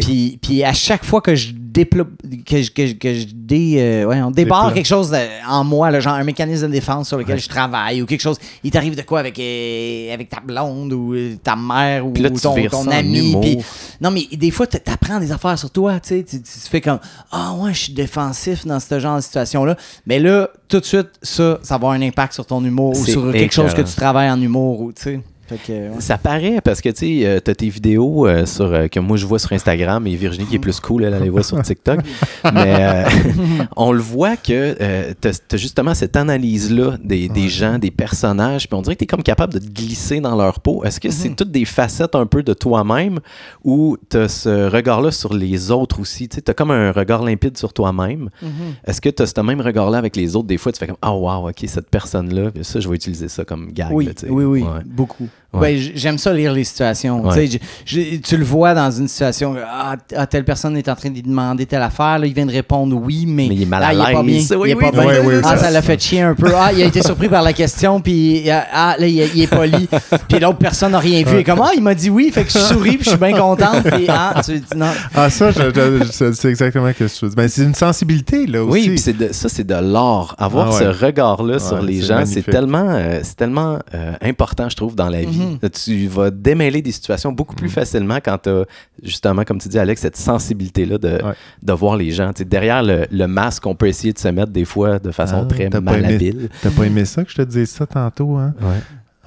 Puis, puis à chaque fois que je déploie, que je, que je, que je dé, euh, ouais, on débarre quelque chose de- en moi, là, genre un mécanisme de défense sur lequel je travaille ou quelque chose, il t'arrive de quoi avec, euh, avec ta blonde ou euh, ta mère ou Puis là, tu ton, vires ton ça en ami. humour. puis- non, mais des fois, tu apprends des affaires sur toi, tu sais. Tu tu- tu fais comme Ah, ouais, je suis défensif dans ce genre de situation-là. Mais là, tout de suite, ça, ça va avoir un impact sur ton humour ou C'est sur quelque chose que écœurant. tu travailles en humour, ou tu sais. Fait que, ouais. Ça paraît parce que tu sais, euh, t'as tes vidéos euh, sur, euh, que moi je vois sur Instagram et Virginie qui est plus cool, elle, elle les voit sur TikTok. Mais euh, on le voit que t'as t'as justement cette analyse-là des, des gens, des personnages, puis on dirait que t'es comme capable de te glisser dans leur peau. Est-ce que c'est Mhm. toutes des facettes un peu de toi-même ou t'as ce regard-là sur les autres aussi? Tu t'as comme un regard limpide sur toi-même. Mhm. Est-ce que t'as ce même regard-là avec les autres? Des fois, tu fais comme Ah, wow, ok, cette personne-là, ça, je vais utiliser ça comme gag. Oui, là, oui, oui, Ouais. beaucoup. Ouais. Ben, J'aime ça lire les situations. Ouais. Tu sais, je- je- tu le vois dans une situation, ah, ah, telle personne est en train de lui demander telle affaire, là, il vient de répondre oui, mais, Mais il est mal à il est pas bien. l'aise. Oui, il est oui, pas oui, bien. oui, ah, ça- ça l'a fait chier un peu. Ah, il a été surpris par la question, puis ah, ah, là, il, est- il est poli. puis l'autre personne n'a rien vu. Et comme, ah, il m'a dit oui, fait que je souris, puis je suis bien contente. Puis, ah, tu dis non. Ah, ça, c'est exactement ce que je veux dire. Ben, c'est une sensibilité, là, aussi. Oui, puis c'est de- ça, c'est de l'art. Avoir Ah ouais. ce regard-là sur les c'est gens, c'est tellement, euh, c'est tellement euh, important, je trouve, dans la vie. Mhm. Tu vas démêler des situations beaucoup Mm. plus facilement quand tu as, justement, comme tu dis, Alex, cette sensibilité-là de, Ouais. de voir les gens. Derrière le, le masque, on peut essayer de se mettre des fois de façon Ah, très malhabile. T'as pas aimé ça que je te dise ça tantôt, hein? Ouais.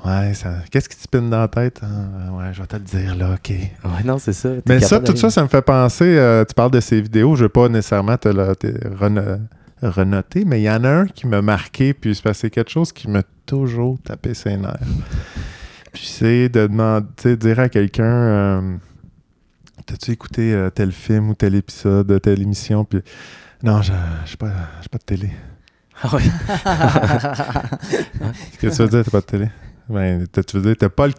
Ouais, qu'est-ce qui te spinne dans la tête? Ah, ouais, je vais te le dire, là, OK. Ouais, non, c'est ça. Mais ça, tout ça, ça me fait penser, euh, tu parles de ces vidéos, je veux pas nécessairement te le te reno- renoter, mais il y en a un qui m'a marqué, puis c'est quelque chose qui m'a toujours tapé ses nerfs. C'est de demander, dire à quelqu'un, euh, t'as-tu écouté euh, tel film ou tel épisode, telle émission, puis non, j'ai j'ai pas, pas de télé. Ah ouais. Qu'est-ce que tu veux dire, t'as pas de télé? Ben, t'as- tu veux dire, t'as pas, le-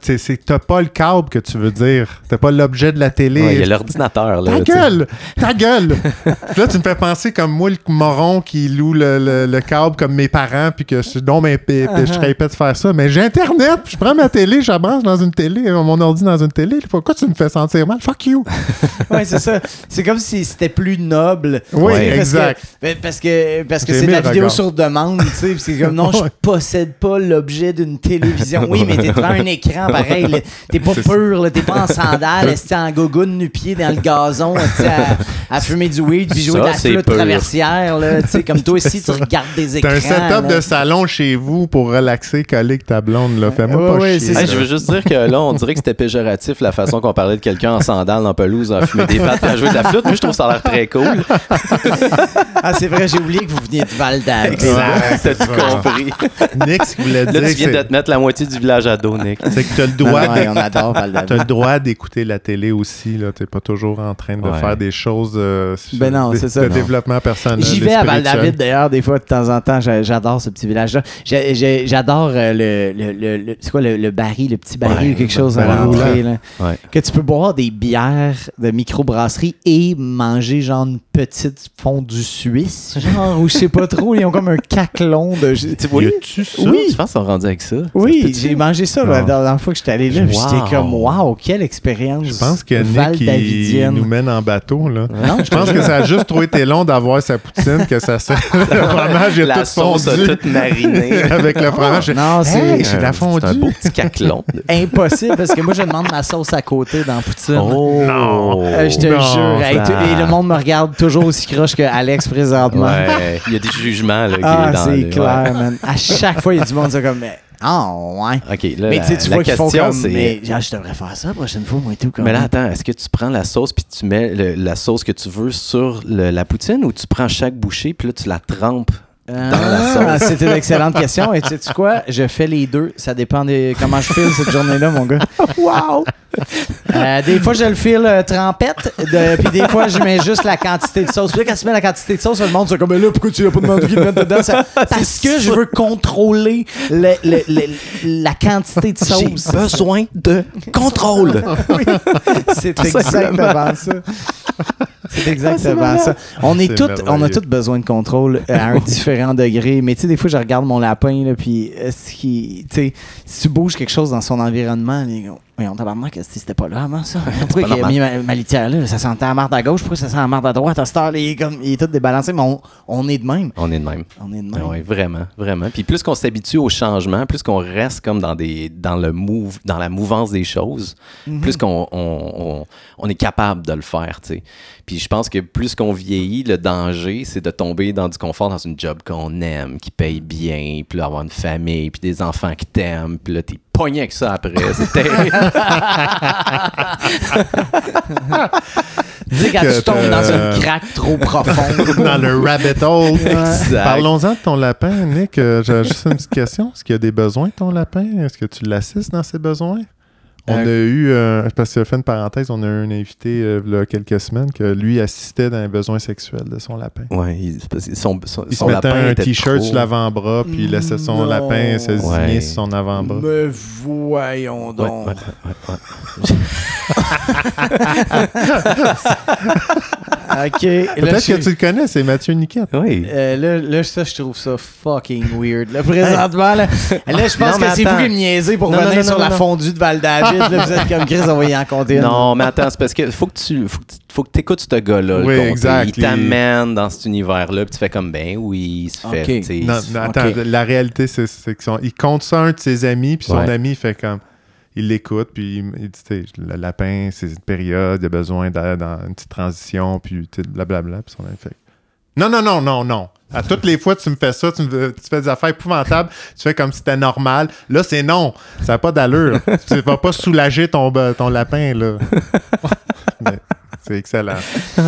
t'as pas le câble que tu veux dire. T'as pas l'objet de la télé. Ouais, Il y a l'ordinateur. là, Ta gueule! Ta gueule! Là, tu me fais penser comme moi, le moron qui loue le, le- le câble comme mes parents, puis que je suis donc ben pé- je serais épais de faire ça. Mais j'ai Internet, puis je prends ma télé, je la branche dans une télé, euh, mon ordi dans une télé. Pourquoi tu me fais sentir mal? Fuck you! Ouais, c'est ça. C'est comme si c'était plus noble. Oui, parce exact. que- ben, Parce que, parce que c'est de la vidéo regard. sur demande, tu sais. puis C'est comme non, je Ouais. possède pas l'objet d'une télévision. télévision. Oui, mais t'es devant un écran pareil. là. T'es pas pur, là. t'es pas en sandales, t'es en gogoune nu-pied dans le gazon à, à fumer du weed puis jouer Ça, de la flûte traversière. Là, comme toi aussi, tu regardes des écrans. T'as un setup là. de salon chez vous pour relaxer, coller avec ta blonde, là. Fais-moi Ouais, pas ouais, chier. c'est Hey, ça. je veux juste dire que là, on dirait que c'était péjoratif la façon qu'on parlait de quelqu'un en sandales dans pelouse, à fumer des pattes et à jouer de la flûte. Moi, je trouve ça a l'air très cool. Ah, c'est vrai, j'ai oublié que vous veniez de Val d'Ave. Exact. T'as-tu compris? Nick, voulait Là, dire, tu viens de te mettre la moitié du village à dos, Nick. c'est que t'as le droit on adore Val le droit d'écouter la télé aussi, là. T'es pas toujours en train de Ouais. faire des choses euh, Ben non, de, c'est ça, de non. développement personnel. J'y vais à spirituel. Val-David d'ailleurs, des fois, de temps en temps. J'a- J'adore ce petit village-là. J'adore euh, le, le, le- le- C'est quoi le, le baril, le petit baril Ouais, ou quelque chose à l'entrée. Ouais. Que tu peux boire des bières de microbrasserie et manger genre une petite fondue suisse, genre, ou je sais pas trop. Ils ont comme un caclon de. Tu Y vois, a-tu ça? Oui. je pense qu'ils sont rendus avec ça. Oui? J'ai mangé ça la dernière fois que j'étais allé là. puis Wow. J'étais comme, waouh, quelle expérience. Je pense que Nick, il nous mène en bateau, là. Non, Je pense que ça a juste trop été long d'avoir sa poutine, que ça s'est... le fromage est La tout sauce a fondu toute marinée. avec le fromage. Non, c'est Hey, la C'est un beau petit caclon. impossible parce que moi, je demande ma sauce à côté dans la Poutine. Oh! Non. Euh, je te Non, jure. Hey, ça- tout- et le monde me regarde toujours aussi croche que Alex présentement. Ouais, il y a des jugements là, qui Ah, est dans c'est clair, man. À chaque fois, il y a du monde qui dit comme, mais, ah, ouais. ouais. OK, là, mais la, tu la vois question, c'est... mais ah, je devrais faire ça la prochaine fois, moi et tout. Mais là, attends, est-ce que tu prends la sauce puis tu mets le- la sauce que tu veux sur le- la poutine ou tu prends chaque bouchée puis là, tu la trempes Ah? C'est une excellente question. Et tu sais quoi? Je fais les deux. Ça dépend de comment je file cette journée-là, mon gars. Wow! Euh, des fois, je le file euh, trempette. de- Puis des fois, je mets juste la quantité de sauce. Puis là, quand tu mets la quantité de sauce, le monde, c'est comme, mais là, pourquoi tu n'as pas demandé qu'ils le mettent dedans? Ça- parce que je veux contrôler le- le- le- la quantité de J'ai sauce. besoin de contrôle. Oui. C'est exactement ça. C'est exactement ça. On est on a tous besoin de contrôle euh, à un différent degré. Mais tu sais, des fois, je regarde mon lapin, là, puis est-ce qu'il- tu sais, si tu bouges quelque chose dans son environnement, les gars, oui, on tabarnak, c'était pas là avant ça? Pourquoi il a mis ma, ma litière là? Ça sentait la marde à gauche, pourquoi ça sent la marde à droite? À cette heure, il est, comme, il est tout débalancé, mais on, on est de même. On est de même. On est de même. Oui, vraiment, vraiment. Puis plus qu'on s'habitue au changement, plus qu'on reste comme dans des dans le move, dans la mouvance des choses, Mhm. plus qu'on on, on- on est capable de le faire, tu sais. Puis je pense que plus qu'on vieillit, le danger, c'est de tomber dans du confort dans une job qu'on aime, qui paye bien, puis là, avoir une famille, puis des enfants qui t'aiment, puis là t'es pogné avec ça après. Tu sais, quand que tu tombes dans une craque trop profonde. dans le rabbit hole. Exact. Parlons-en de ton lapin, Nick. Euh, J'ai juste une petite question. Est-ce qu'il y a des besoins de ton lapin? Est-ce que tu l'assistes dans ses besoins? On a eu, euh, parce que fait une parenthèse, on a eu un invité euh, il y a quelques semaines que lui assistait dans les besoins sexuels de son lapin. Que son, son, Il se son mettait lapin un était t-shirt trop- sur l'avant-bras, puis il laissait son Non. lapin se zigner Ouais. sur son avant-bras. Mais voyons donc. ouais, ouais, ouais. OK. Là, Peut-être que tu le connais, c'est Mathieu Niquette. Oui. Euh, là, là, ça, je trouve ça fucking weird. Là, présentement, là, là je pense Non, que c'est vous qui me niaisez pour Non, venir non, non, sur non, la non. fondue de Val-David. Là, vous êtes comme Chris, on va y en compter. Non, mais attends, c'est parce que faut que tu faut que faut que écoutes ce gars-là. Oui, exact. Il t'amène dans cet univers-là, puis tu fais comme ben oui, il se fait. Non, non, attends, la réalité, c'est c'est que son- il compte ça à un de ses amis, puis son Ouais. ami fait comme. Il l'écoute, puis il, dit, tu sais, le lapin, c'est une période, il a besoin d'aide dans une petite transition, puis tu sais, blablabla, puis son ami fait. Non, non, non, non, non. À toutes les fois, tu me fais ça, tu, me- tu fais des affaires épouvantables, tu fais comme si c'était normal. Là, c'est non. Ça n'a pas d'allure. tu vas pas soulager ton, be- ton lapin, là. Mais c'est excellent. Oh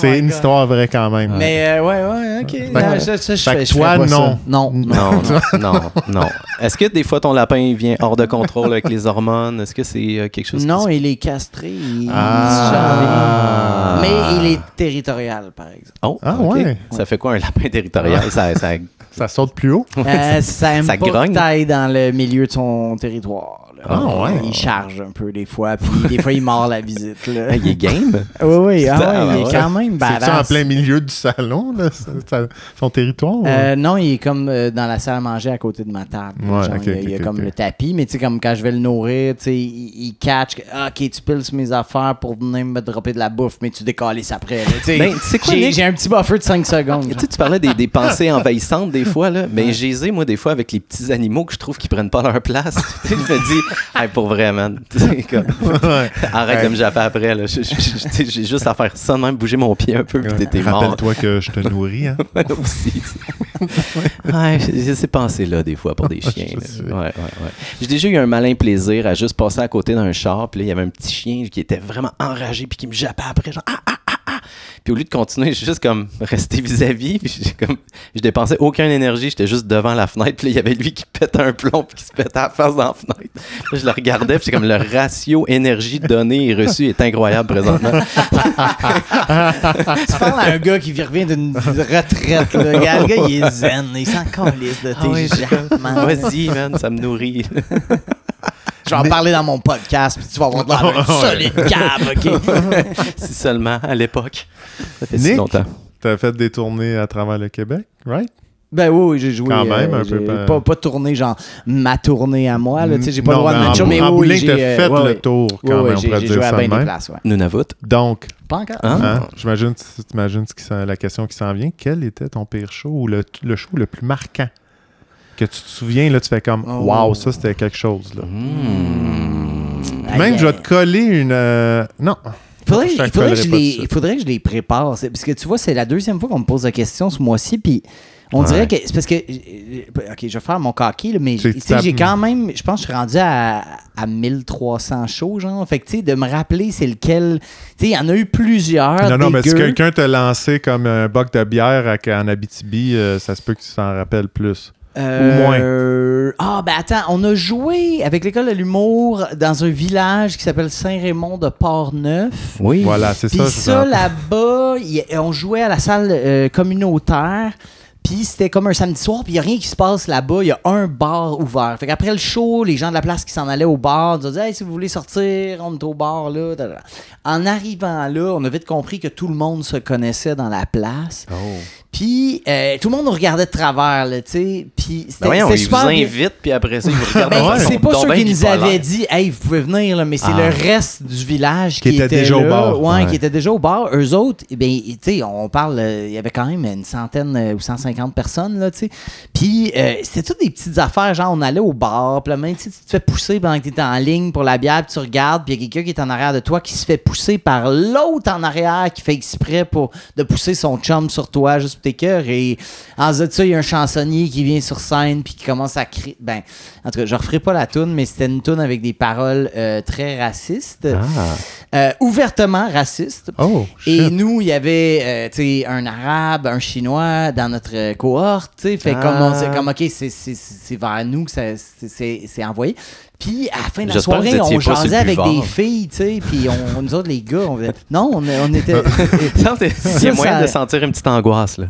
c'est une God. histoire vraie quand même. Mais euh, ouais, ouais, ok. Fait Non, je fait fais, je toi, non. Non, non. Non, non, non. Est-ce que des fois ton lapin il vient hors de contrôle avec les hormones? Est-ce que c'est euh, quelque chose Non, il est castré. Il Ah. Mais il est territorial, par exemple. Oh, Ah, ok. ouais. Ça fait quoi un lapin territorial? Ça, ça- Ça saute plus haut. Euh, ça aime Ça pas grogne? que dans le milieu de son territoire. Là. Ah, ouais. Il charge un peu des fois, puis des fois il mord la visite. Là. Ah, il est game. Oui, oui, ah, ouais, il est ouais. quand même C'est-tu en badass. plein milieu du salon, là, c'est- son territoire? ou- Euh, non, il est comme euh, dans la salle à manger à côté de ma table. Ouais, Genre, ok, il y a, ok, il y a ok, comme le tapis, mais tu sais, comme quand je vais le nourrir, tu sais, il, il catch Ah, ok, tu piles sur mes affaires pour venir me dropper de la bouffe, mais tu décalisses après. là, tu sais. Ben, tu sais quoi, j'ai, j'ai un petit buffer de 5 secondes. Tu genre. sais, tu parlais des, des pensées envahissantes des fois, là. Mais j'ai zé, moi, des fois, avec les petits animaux que je trouve qui prennent pas leur place. Je me dis, hey, pour vrai, man. Tu sais, comme, Ouais. arrête Ouais. de me japper après, là. J'ai juste à faire ça de même, bouger mon pied un peu, puis t'es mort. Rappelle-toi que je te nourris, hein? aussi. ouais, j'ai ces pensées-là, des fois, pour des chiens. J'ai déjà eu un malin plaisir à juste passer à côté d'un char, puis là, il y avait un petit chien qui était vraiment enragé, puis qui me jappait après, genre, ah, ah, ah. Puis au lieu de continuer, j'ai juste comme resté vis-à-vis, puis j'ai comme, je dépensais aucune énergie, j'étais juste devant la fenêtre, puis là, il y avait lui qui pétait un plomb, puis qui se pétait à la face dans la fenêtre. Là, je le regardais, puis c'est comme le ratio énergie donnée et reçue est incroyable présentement. Tu parles à un gars qui revient d'une retraite. Là. Le gars, il est zen. Il s'en calisse de tes Ah jappements. Vas-y, man, ça me nourrit. Je vais en parler dans mon podcast, puis tu vas avoir de l'air d'un solide cab, OK? si seulement à l'époque. Ça fait si Nick? longtemps. T'as fait des tournées à travers le Québec, right? Ben oui, oui, j'ai joué. Quand même, un j'ai peu pas- Pas, pas tourné, genre, ma tournée à moi, là. Tu sais, j'ai pas le Non, droit de mettre mais en oui, bowling, j'ai, t'as euh, fait ouais, le tour, Ouais, quand ouais, même, on j'ai joué à bien des places, ouais. Nunavut. Donc, Pas encore. Hein? hein, j'imagine, tu t'imagines la question qui s'en vient. Quel était ton pire show ou le, le show le plus marquant? Que tu te souviens, là, tu fais comme, Oh. wow, ça, c'était quelque chose, là. Hmm. Même, je vais te coller une... euh, Non. Faudrait, Je il, faudrait que je les, il faudrait que je les prépare. C'est- Parce que tu vois, c'est la deuxième fois qu'on me pose la question ce mois-ci. Puis on Ouais. dirait que. C'est parce que. euh, Ok, je vais faire mon coquille, là, mais C'est- tu sais, j'ai quand même. Je pense que je suis rendu à, à 1300 shows, genre. Fait que, tu sais, de me rappeler c'est lequel. Tu sais, il y en a eu plusieurs. non, non, mais si quelqu'un t'a lancé comme un boc de bière à- en Abitibi, euh, ça se peut que tu t'en rappelles plus. Euh, Ah, ben attends, on a joué avec l'école de l'humour dans un village qui s'appelle Saint-Raymond de Port-Neuf. Oui. Voilà, c'est Puis ça. je ça, là-bas, on jouait à la salle euh, communautaire. Puis c'était comme un samedi soir, puis il n'y a rien qui se passe là-bas. Il y a un bar ouvert. Fait qu'après le show, les gens de la place qui s'en allaient au bar disaient Hey, si vous voulez sortir, on est au bar là. da, da, da. En arrivant là, on a vite compris que tout le monde se connaissait dans la place. Oh. Puis euh, tout le monde nous regardait de travers, là, tu sais. Puis c'était Ben c'était ils vous super bien- invitent, puis après ça, ils vous regardent. ben, c'est pas ceux ben qui nous avaient dit, hey, vous pouvez venir, là, mais c'est Ah. le reste du village Qui qui, était déjà au bar. Ouais, Ouais. qui était déjà au bar. Eux autres, eh ben, tu sais, on parle, euh, il y avait quand même une centaine euh, ou 150 personnes, là, tu sais. Puis, euh, c'était toutes des petites affaires, genre, on allait au bar, puis là, même, tu sais, tu te fais pousser pendant que t'es en ligne pour la bière, puis tu regardes, puis il y a quelqu'un qui est en arrière de toi qui se fait pousser par l'autre en arrière qui fait exprès pour de pousser son chum sur toi juste Et en de ça, il y a un chansonnier qui vient sur scène puis qui commence à crier. Ben, en tout cas, je referai pas la tune, mais c'était une tune avec des paroles euh, très racistes, Ah. euh, ouvertement racistes. Oh, Et nous, il y avait euh, tu sais, un arabe, un chinois dans notre euh, cohorte. Fait Ah. comme, on s'est- comme, OK, c'est- vers nous que c'est envoyé. Puis à la fin de la soirée, on jasait avec des filles, tu sais. Puis on, nous autres, les gars, on, non, on, on était. Il y a moyen ça- de sentir une petite angoisse, là.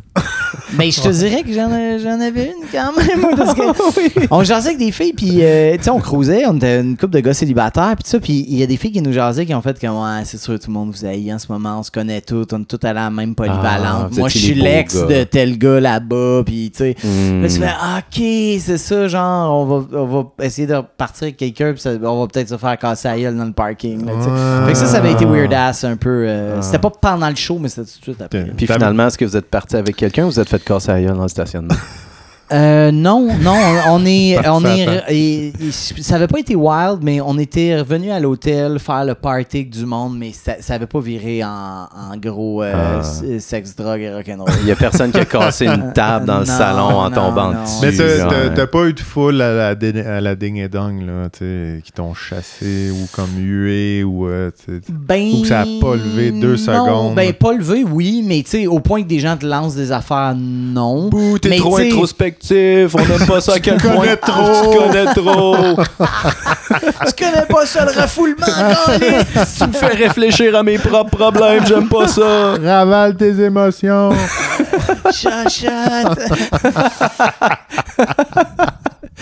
Mais je te dirais que j'en j'en avais une quand même. parce que On jasait avec des filles, puis euh, tu sais, on cruisait, on était une couple de gars célibataires, puis ça, puis il y a des filles qui nous jasaient qui ont fait comme, ouais, c'est sûr, tout le monde vous haït en ce moment, on se connaît tous, on est tous à la même Ah, polyvalente. vous Moi, je suis l'ex de tel gars là-bas, puis tu sais. Hmm. Là, tu fais, Ah, ok, c'est ça, genre, on va, on va essayer de partir avec quelqu'un, puis ça- on va peut-être se faire casser la gueule dans le parking. là. Ouais. Fait que ça, ça avait été weird ass un peu. euh, Ah. C'était pas pendant le show, mais c'était tout de suite après. Puis finalement, est-ce que vous êtes parti avec quelqu'un ou vous êtes fait casser à gueule dans le stationnement? Euh, non, non, on, est, on est, attends. et- et ça avait pas été wild, mais on était revenu à l'hôtel faire le party avec du monde, mais ça, ça avait pas viré en, en gros euh, Ah. s- sexe, drogue et rock'n'roll. Il y a personne qui a cassé une table dans le Non, salon en non, tombant non. dessus. Mais t'as- genre, t'as t'as pas eu de foule à la, ding- à la ding et dong, là, tu sais, qui t'ont chassé ou comme hué ou. euh, tu sais. Ben, Ou que ça a pas levé deux non, secondes. Ben, pas levé, oui, mais tu sais, au point que des gens te lancent des affaires, non. Bouh, t'es Mais trop t'sais- on n'aime pas ça à quel connais point trop. tu connais trop. tu connais pas ça, le refoulement, tu me fais réfléchir à mes propres problèmes, j'aime pas ça. Ravale tes émotions. Chachotte.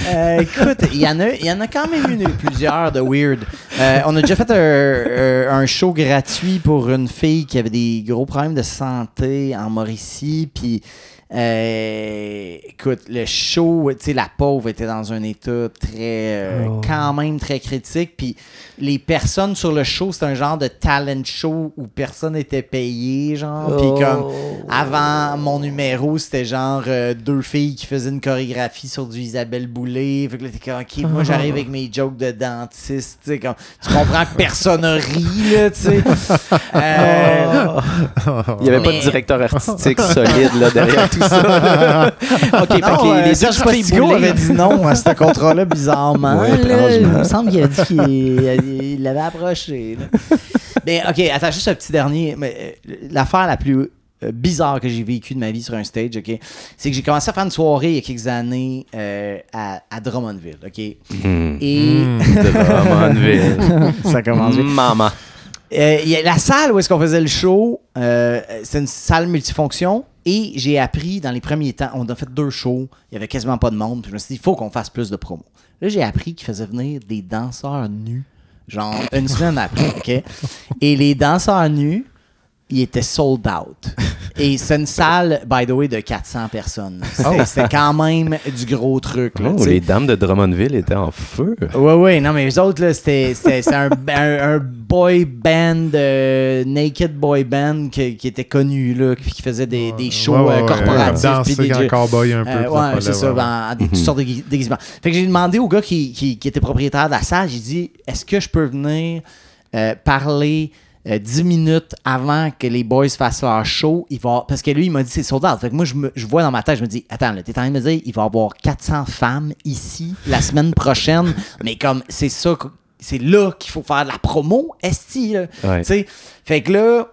Euh, écoute, il y, en a, il y en a quand même eu plusieurs de weird. Euh, on a déjà fait un, un- un show gratuit pour une fille qui avait des gros problèmes de santé en Mauricie. Puis, euh, écoute, le show, tu sais, la pauvre était dans un état très, euh, Oh. quand même très critique. Puis, les personnes sur le show, c'est un genre de talent show où personne n'était payé, genre. Puis, comme, avant mon numéro, c'était genre euh, deux filles qui faisaient une chorégraphie sur du Isabelle Boulay. Fait que là, t'es comme, OK, moi, j'arrive avec mes jokes de dentiste. Tu sais, comme, tu comprends que personne ne rit, là, tu sais. Euh, Il n'y avait pas de directeur artistique solide là, derrière tout ça. OK, fait que non, les, euh, les Serge boulées- avait dit non à ce contrat-là, bizarrement. Ouais, là. étrangement. il me semble qu'il a dit qu'il il l'avait approché. là. Mais OK, attends, juste un petit dernier. Mais, euh, L'affaire la plus euh, bizarre que j'ai vécue de ma vie sur un stage, OK, c'est que j'ai commencé à faire une soirée il y a quelques années euh, à, à Drummondville, OK? Hmm. Et Drummondville. ça commence bien. Maman. Euh, il y a la salle où est-ce qu'on faisait le show, euh, c'est une salle multifonction. Et j'ai appris dans les premiers temps, on a fait deux shows, il y avait quasiment pas de monde. Puis je me suis dit, il faut qu'on fasse plus de promos. Là, j'ai appris qu'ils faisaient venir des danseurs nus, genre une semaine après, OK? Et les danseurs nus, ils étaient sold out. Et c'est une salle, by the way, de 400 personnes. C'était c'était quand même du gros truc. Là, Oh, les dames de Drummondville étaient en feu. Ouais, ouais, non, mais les autres, c'était un, un, un boy band, euh, naked boy band qui, qui était connu, là, qui qui faisait des, des shows Ouais, ouais, euh, ouais, corporatifs. Danser des jeux- cowboy un peu. euh, ouais, c'est ça, ouais. en- en des- toutes sortes de gui- déguisements. Fait que j'ai demandé au gars qui, qui, qui était propriétaire de la salle, j'ai dit, est-ce que je peux venir euh, parler euh, 10 minutes avant que les boys fassent leur show? Il va, parce que lui, il m'a dit, c'est sold out. Fait que moi, je, me- je vois dans ma tête, je me dis, attends, là, t'es en train de me dire, il va y avoir 400 femmes ici la semaine prochaine, mais comme, c'est ça, c'est là qu'il faut faire de la promo, esti, là. Ouais. Fait que là,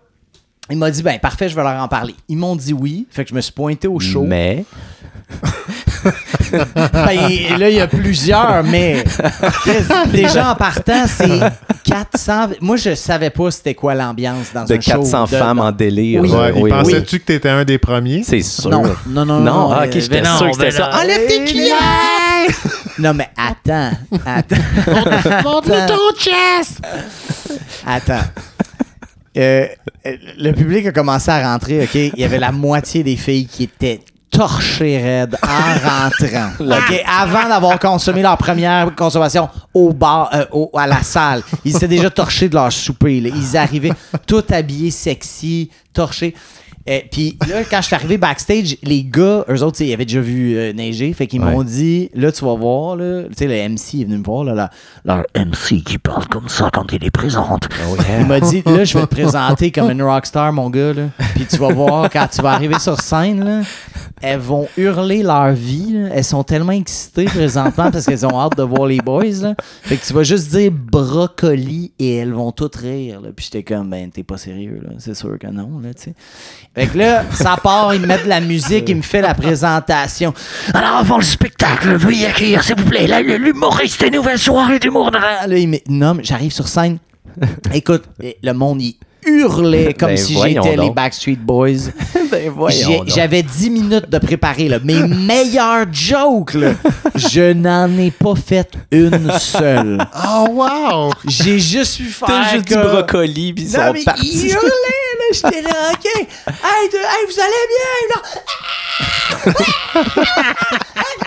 il m'a dit, ben parfait, je vais leur en parler. Ils m'ont dit oui, fait que je me suis pointé au show. Mais Ben, là, il y a plusieurs, mais déjà en partant, c'est 400. Moi, je savais pas c'était quoi l'ambiance dans de un show. 400 de- femmes en délire. Oui. Ouais, Oui, oui. pensait-tu que t'étais un des premiers? C'est sûr. Non, non, non. Non, ah, euh, ok, j'étais ben non, sûr que c'était ben ça. non. Enlève tes cuillères! Non, mais attends. Attends. Montre ton chest! Attends. Euh, le public a commencé à rentrer, OK? Il y avait la moitié des filles qui étaient torchées raides en rentrant. Avant d'avoir consommé leur première consommation au bar, euh, au- à la salle. Ils étaient déjà torchés de leur souper. là. Ils arrivaient tout habillés sexy, torchés. Euh, Puis là, quand je suis arrivé backstage, les gars, eux autres, ils avaient déjà vu euh, neiger. Fait qu'ils Ouais. m'ont dit, là, tu vas voir, là. Tu sais, le MC est venu me voir, là. là, leur MC qui parle comme ça quand il est présente. Oh, yeah. Il m'a dit, là, je vais te présenter comme une rockstar, mon gars, là. Puis tu vas voir, quand tu vas arriver sur scène, là, elles vont hurler leur vie. Elles sont tellement excitées présentement parce qu'elles ont hâte de voir les boys. Fait tu vas juste dire brocoli et elles vont toutes rire, là. Puis j'étais comme, ben, t'es pas sérieux, là. C'est sûr que non. Fait que là, ça part, il me met de la musique, il me fait la présentation. Alors, avant le spectacle, veuillez accueillir, s'il vous plaît, l'humoriste des nouvelles soirées d'humour. Là, il me nomme, j'arrive sur scène. Écoute, le monde, il hurlait comme Ben, si voyons j'étais les. Backstreet Boys. Ben. J'avais 10 minutes de préparer là. mes meilleurs jokes. là. Je n'en ai pas fait une seule. Oh, wow! J'ai juste pu faire T'as juste du comme- brocoli, puis ils non, sont mais partis. J'étais là, OK. Hey, de- hey, vous allez bien? Là,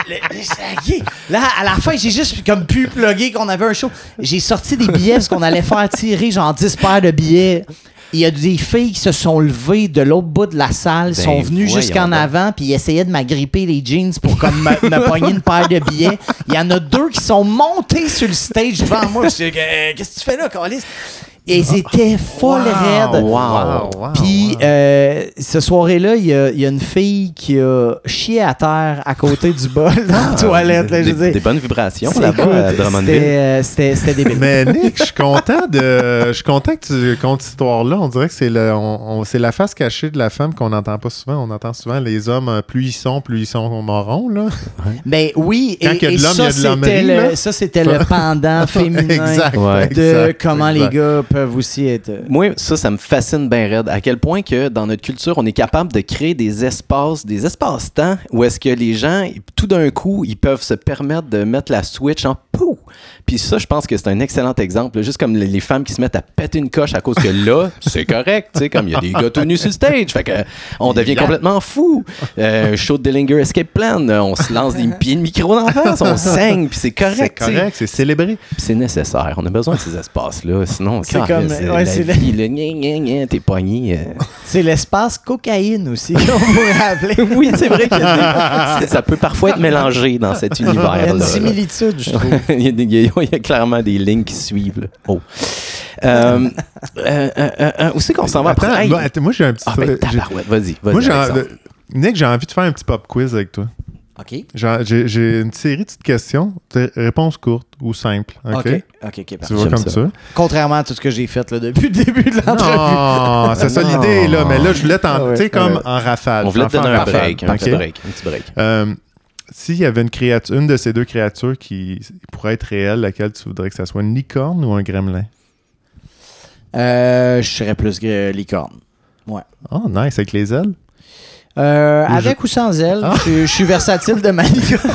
le- OK. Là, à la fin, j'ai juste comme pu plugger qu'on avait un show. J'ai sorti des billets parce qu'on allait faire tirer genre 10 paires de billets. Il y a des filles qui se sont levées de l'autre bout de la salle, Ben, sont venues jusqu'en avant, puis ils essayaient de m'agripper les jeans pour comme me, me pogner une paire de billets. Il y en a deux qui sont montés sur le stage devant moi. Je suis euh, Qu'est-ce que tu fais là, Carlis? Et ils étaient full raides. Wow. wow, Puis, wow. euh, ce soirée-là, il y a, il y a une fille qui a chié à terre à côté du bol dans la toilette. Là, je des, dire. des bonnes vibrations là-bas à écoute, Drummondville. C'était euh, c'était- débile. Mais Nick, je suis content de, je suis content que tu comptes cette histoire-là. On dirait que c'est on- on- la face cachée de la femme qu'on n'entend pas souvent. On entend souvent les hommes, euh, plus ils sont, plus ils sont morons, là. Ben oui, Quand et, il y a de et l'homme, il y ça, a de c'était le, là. ça, c'était le pendant féminin exact. De exact, comment les gars peuvent euh, Moi, ça, ça me fascine bien raide. À quel point que dans notre culture, on est capable de créer des espaces, des espaces-temps où est-ce que les gens, tout d'un coup, ils peuvent se permettre de mettre la switch en pou. Puis ça, je pense que c'est un excellent exemple. là. Juste comme les, femmes qui se mettent à péter une coche à cause que là, c'est correct. Tu sais, comme il y a des gars tout nus sur le stage. Fait que on devient complètement fou. Euh, show de Dillinger Escape Plan, euh, on se lance des pieds de micro dans la face, on saigne, puis c'est C'est correct. sais. correct, c'est célébré. Puis c'est nécessaire. On a besoin de ces espaces-là. Sinon, C'est quand comme- c'est ouais, la c'est vie, là, gna, gna, gna, t'es pogné. euh. C'est l'espace cocaïne aussi, qu'on pourrait appeler. Oui, c'est vrai qu'il y a des- ça peut parfois être mélangé dans cet Il y a univers. une similitude, je trouve. il, y a des- il y a- il y a clairement des lignes qui suivent. là. Oh. Euh, euh, euh, euh, euh, où c'est qu'on s'en va Attends, après? Hey! moi, attends, moi, j'ai un petit. Ah, ben, vas-y. vas-y, moi, j'ai Nick, j'ai envie de faire un petit pop quiz avec toi. OK. J'ai- une série de petites questions, de réponses courtes ou simples. OK? OK. OK, Tu vois comme ça. ça. Contrairement à tout ce que j'ai fait là, depuis le début de l'entrevue. Non, c'est ça l'idée, là. Mais là, je voulais t'en. Ah ouais. tu sais, comme Ouais. en rafale. On voulait te donner un rafale. break. Un petit break. Un petit break. S'il y avait une créature, une de ces deux créatures qui pourrait être réelle, laquelle tu voudrais que ça soit une licorne ou un gremlin? Euh, je serais plus que licorne. Oh, nice, avec les ailes? Euh, avec ou sans elle, Ah. je, je suis versatile de ma licorne.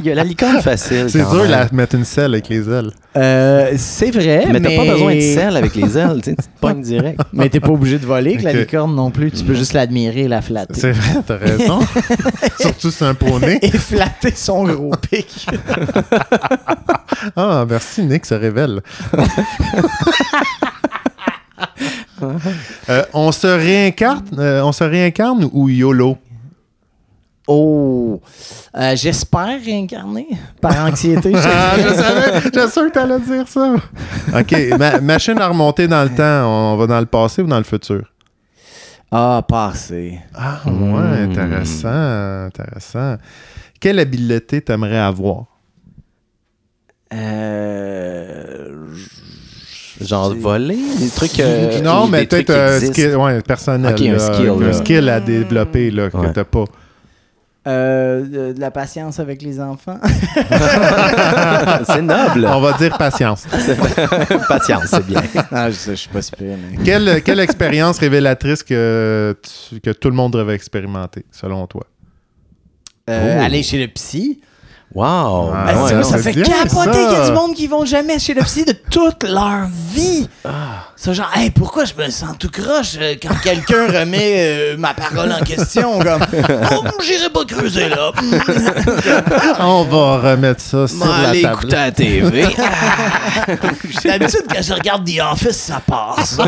Il y a la licorne facile. C'est dur de mettre une selle avec les ailes. Euh, c'est vrai, Mais mais... t'as pas besoin de sel avec les ailes. Tu sais, tu te pognes direct. Mais t'es pas obligé de voler avec la licorne non plus. Tu peux juste l'admirer et la flatter. C'est vrai, t'as raison. Surtout c'est un poney. Et flatter son gros pic. Ah, merci, Nick se révèle. Euh, on se réincarne, euh, on se réincarne ou YOLO? Oh! Euh, J'espère réincarner par anxiété. je Ah, je savais, j'étais sûr que t'allais dire ça. OK, ma- machine à remonter dans le temps, on va dans le passé ou dans le futur? Ah, passé. Ah, ouais, Hmm. intéressant, intéressant. Quelle habileté t'aimerais avoir? Euh... Genre voler, des trucs. euh, non, mais peut-être qui un skill, ouais, personnel. Ok, un là, skill, un skill à développer là, que Ouais. t'as pas. Euh, de, de la patience avec les enfants. c'est noble. On va dire patience. Patience, c'est bien. non, je, sais, je suis pas super. Mais... quelle, quelle expérience révélatrice que, tu- que tout le monde devrait expérimenter, selon toi? Euh, Oh. Aller chez le psy. Wow. Ah, Ben, ouais, ça, fait bien, capoter qu'il y a du monde qui vont jamais chez le psy de toute leur vie. Ah. C'est genre, hey, pourquoi je me sens tout croche euh, quand quelqu'un remet euh, ma parole en question? Comme, oh, j'irai pas creuser là. On va remettre ça sur M'en la aller table. écouter la TV. D'habitude, quand je regarde The Office, ça passe.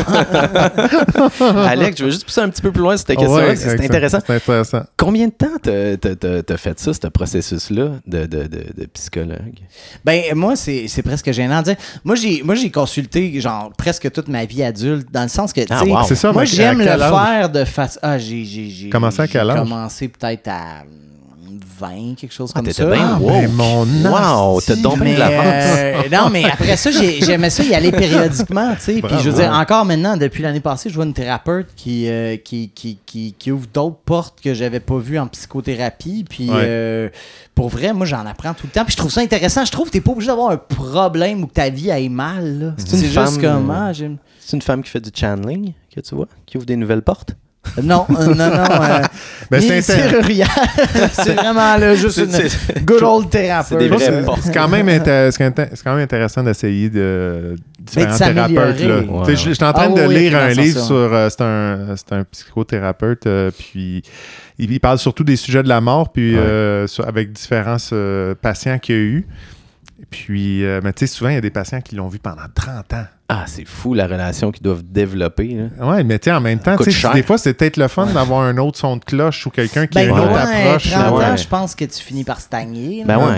Alex, je veux juste pousser un petit peu plus loin cette question-là. Ouais, c'est intéressant. Intéressant. Combien de temps t'as fait ça, ce processus-là de, de, de, de psychologue? Ben, moi, c'est c'est presque gênant de dire. Moi, j'ai moi, j'ai consulté, genre, presque toute ma vie adulte, dans le sens que, tu Ah, sais, wow. C'est ça, moi, j'aime le faire de face. Ah, j'ai. j'ai- j'ai- Commencé à quel j'ai âge? commencé peut-être à 20, quelque chose Ah, comme ça. bien Ah, woke. mon Wow, t'as Mais, de l'avance. euh, non, mais après ça, j'ai- j'aimais ça y aller périodiquement, tu sais. Puis je veux dire, encore maintenant, depuis l'année passée, je vois une thérapeute qui, euh, qui, qui, qui, qui ouvre d'autres portes que j'avais pas vues en psychothérapie. Puis Ouais. euh, pour vrai, moi, j'en apprends tout le temps. Puis je trouve ça intéressant. Je trouve que t'es pas obligé d'avoir un problème ou que ta vie aille mal. C'est juste femme, comme. euh, ah, j'aime- C'est une femme qui fait du channeling, que tu vois, qui ouvre des nouvelles portes. Non, euh, non, non. euh, Ben, c'est serrurière. c'est vraiment là, juste une good old thérapeute. C'est quand, même intéressant d'essayer de différents thérapeutes. là. Je je suis en train Ah de oui, lire un livre sur. euh, c'est un, c'est un psychothérapeute, euh, puis il, il parle surtout des sujets de la mort, puis Ouais. euh, sur- avec différents euh, patients qu'il y a eu. Puis, euh, mais tu sais, souvent, il y a des patients qui l'ont vu pendant 30 ans. Ah, c'est fou la relation qu'ils doivent développer. là. Ouais, mais tu sais, en même temps, des fois, c'est peut-être le fun d'avoir un autre son de cloche ou quelqu'un qui Ben, a une autre ouais, approche. 30 là, ans, ouais. je pense que tu finis par stagner. Ben là, ouais.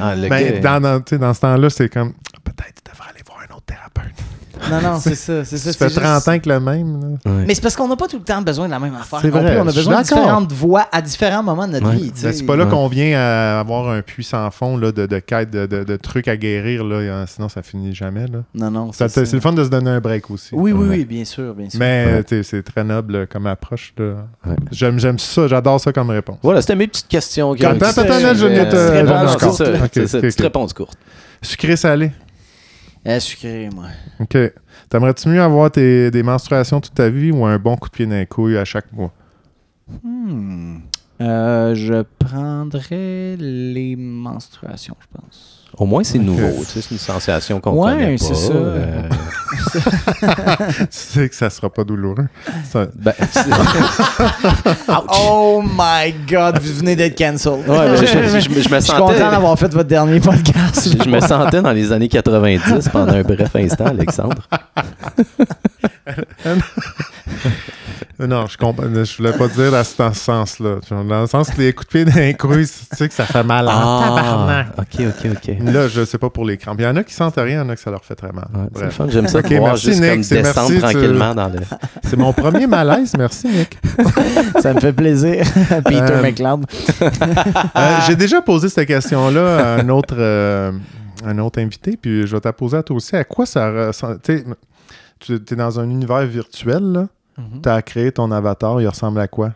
Ah, le Ben, gars- dans, dans, tu sais, dans ce temps-là, c'est comme peut-être tu devrais aller voir un autre thérapeute. Non, non, c'est ça. C'est ça Ça fait c'est 30 juste- ans avec le même. là. Ouais. Mais c'est parce qu'on n'a pas tout le temps besoin de la même affaire. C'est vrai. On a besoin de différentes voix à différents moments de notre Ouais. vie. Ben, c'est pas là Ouais. qu'on vient à avoir un puits sans fond là, de, de quête, de, de- de trucs à guérir. Là, Euh, sinon, ça finit jamais. Là. Non, non. C'est le fun de se donner un break aussi. Oui, oui, Ouais. oui, bien sûr, bien sûr. Mais c'est très noble comme approche. J'aime, j'aime ça, j'adore ça comme réponse. Voilà, c'était mes petites questions. Attends, attends, je de te- réponse courte, petite réponse courte. Sucré salé. Euh, sucré, moi. OK. T'aimerais-tu mieux avoir tes- des menstruations toute ta vie ou un bon coup de pied dans les couilles à chaque mois? Hmm. Euh, je prendrais les menstruations, je pense. Au moins, c'est nouveau. tu sais, C'est une sensation qu'on Ouais, connaît pas. c'est ça. euh, tu sais que ça sera pas douloureux. Ça- ben, Oh my god, vous venez d'être cancelled. Ouais, mais je- je- je- je me Je suis sentais- content d'avoir fait votre dernier podcast. je, je me sentais dans les années 90 pendant un bref instant, Alexandre. Non, je comprends. Je voulais pas dire dans ce sens-là. Dans le sens que les coups de pied les couilles, tu sais que ça fait mal. en tabarnak. Ah, ok, ok, ok. Là, je sais pas pour les crampes. Il y en a qui sentent rien, il y en a que ça leur fait très mal. Ouais, fun, j'aime ça merci, juste Nick, comme c'est descendre merci, tu- tranquillement dans le... C'est mon premier malaise. Merci, Nick. Ça me fait plaisir. Peter Euh, McLeod. Euh, J'ai déjà posé cette question-là à un autre, euh, un autre invité, puis je vais te poser à toi aussi. À quoi ça ressemble? Tu es dans un univers virtuel, là. Mhm. Tu as créé ton avatar, il ressemble à quoi?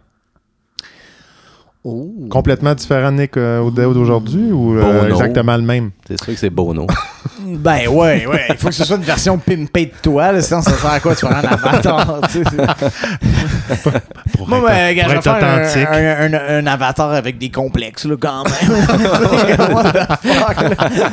Oh. Complètement différent, Nick, euh, au d'aujourd'hui ou euh, exactement le même? C'est sûr que c'est Bono. Ben ouais, ouais. Il faut que ce soit une version pimpée de toi, là, sinon ça sert à quoi de faire un avatar? tu sais. Pour Moi, être, ben, gars, pour je vais être faire un, authentique. un- un- un avatar avec des complexes, là, quand même. What the fuck, là?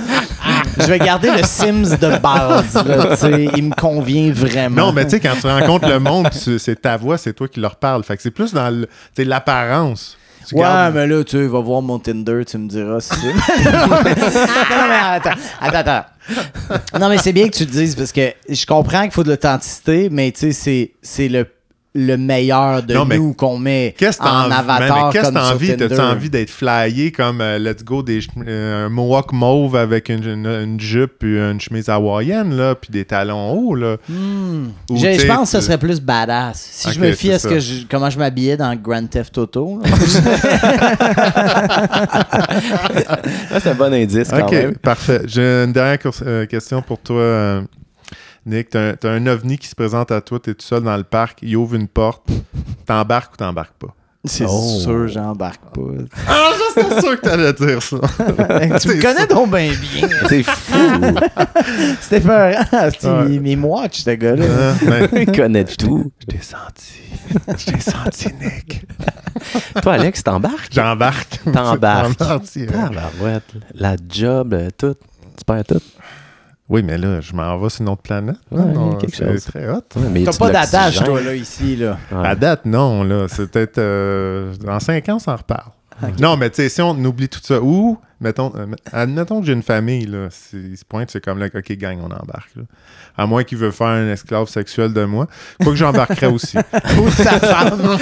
Je vais garder le Sims de base, là, tu. Il me convient vraiment. Non, mais tu sais, quand tu rencontres le monde, tu- c'est ta voix, c'est toi qui leur parle. Fait que c'est plus dans tu l'apparence. Tu Ouais, gardes- mais là, tu vas voir mon Tinder, tu me diras si c'est. non, mais attends, attends, attends. Non, mais c'est bien que tu le dises parce que je comprends qu'il faut de l'authenticité, mais tu sais, c'est- c'est le, le meilleur de Non, nous qu'on met Qu'est-ce que t'as en envie, avatar qu'est-ce que t'as envie? T'as-tu envie d'être flyé comme euh, Let's Go, des, euh, un mohawk mauve avec une, une, une jupe puis une chemise hawaïenne, là, puis des talons hauts, là? Hmm. Ou Je, pense que ce serait plus badass. Si je me fie à ce que je- comment je m'habillais dans Grand Theft Auto. là. C'est un bon indice quand OK, même. parfait. J'ai une dernière euh, question pour toi, euh, Nick. T'as un, un ovni qui se présente à toi, t'es tout seul dans le parc, il ouvre une porte, t'embarques ou t'embarques pas? C'est Oh. sûr, j'embarque pas. Ah, j'étais sûr que t'allais dire ça. tu me connais donc bien bien. C'est fou. C'était peurant. C'était Ouais. mes, watch, ce gars-là. Hein, ben, Il connaît tout. je t'ai senti. Je t'ai senti, Nick. Toi, Alex, t'embarques? J'embarque. T'embarques. Tabarouette. La job, euh, tout. Tu perds tout. Oui, mais là, je m'en vais sur une autre planète. Ouais, Non, quelque c'est chose. très hot. Ouais, mais T'as pas d'attache, toi, là, ici, là. Ouais. À date, non, là. C'est peut-être. euh, dans cinq ans, on s'en reparle. Non, mais tu sais, si on oublie tout ça, ou, mettons, euh, admettons que j'ai une famille, là. c'est- Il se pointe, c'est comme là, OK, gang, on embarque. là. À moins qu'il veut faire un esclave sexuel de moi. Quoi que j'embarquerais aussi. Ou ta femme.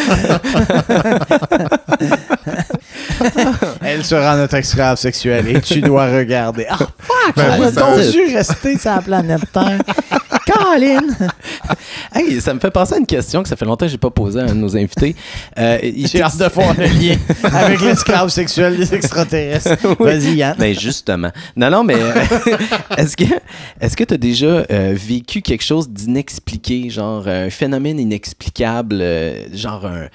Elle sera notre esclave sexuelle et tu dois regarder. Ah, fuck! Ben, dû rester sur la planète Terre. Colin! Hey, ça me fait penser à une question que ça fait longtemps que j'ai pas posée à un de nos invités. Euh, il J'ai hâte de voir le lien avec l'esclave sexuel des extraterrestres. Vas-y, Yann. Ben justement. Non, non, mais est-ce que est-ce que tu as déjà euh, vécu quelque chose d'inexpliqué, genre un phénomène inexplicable, euh, genre un,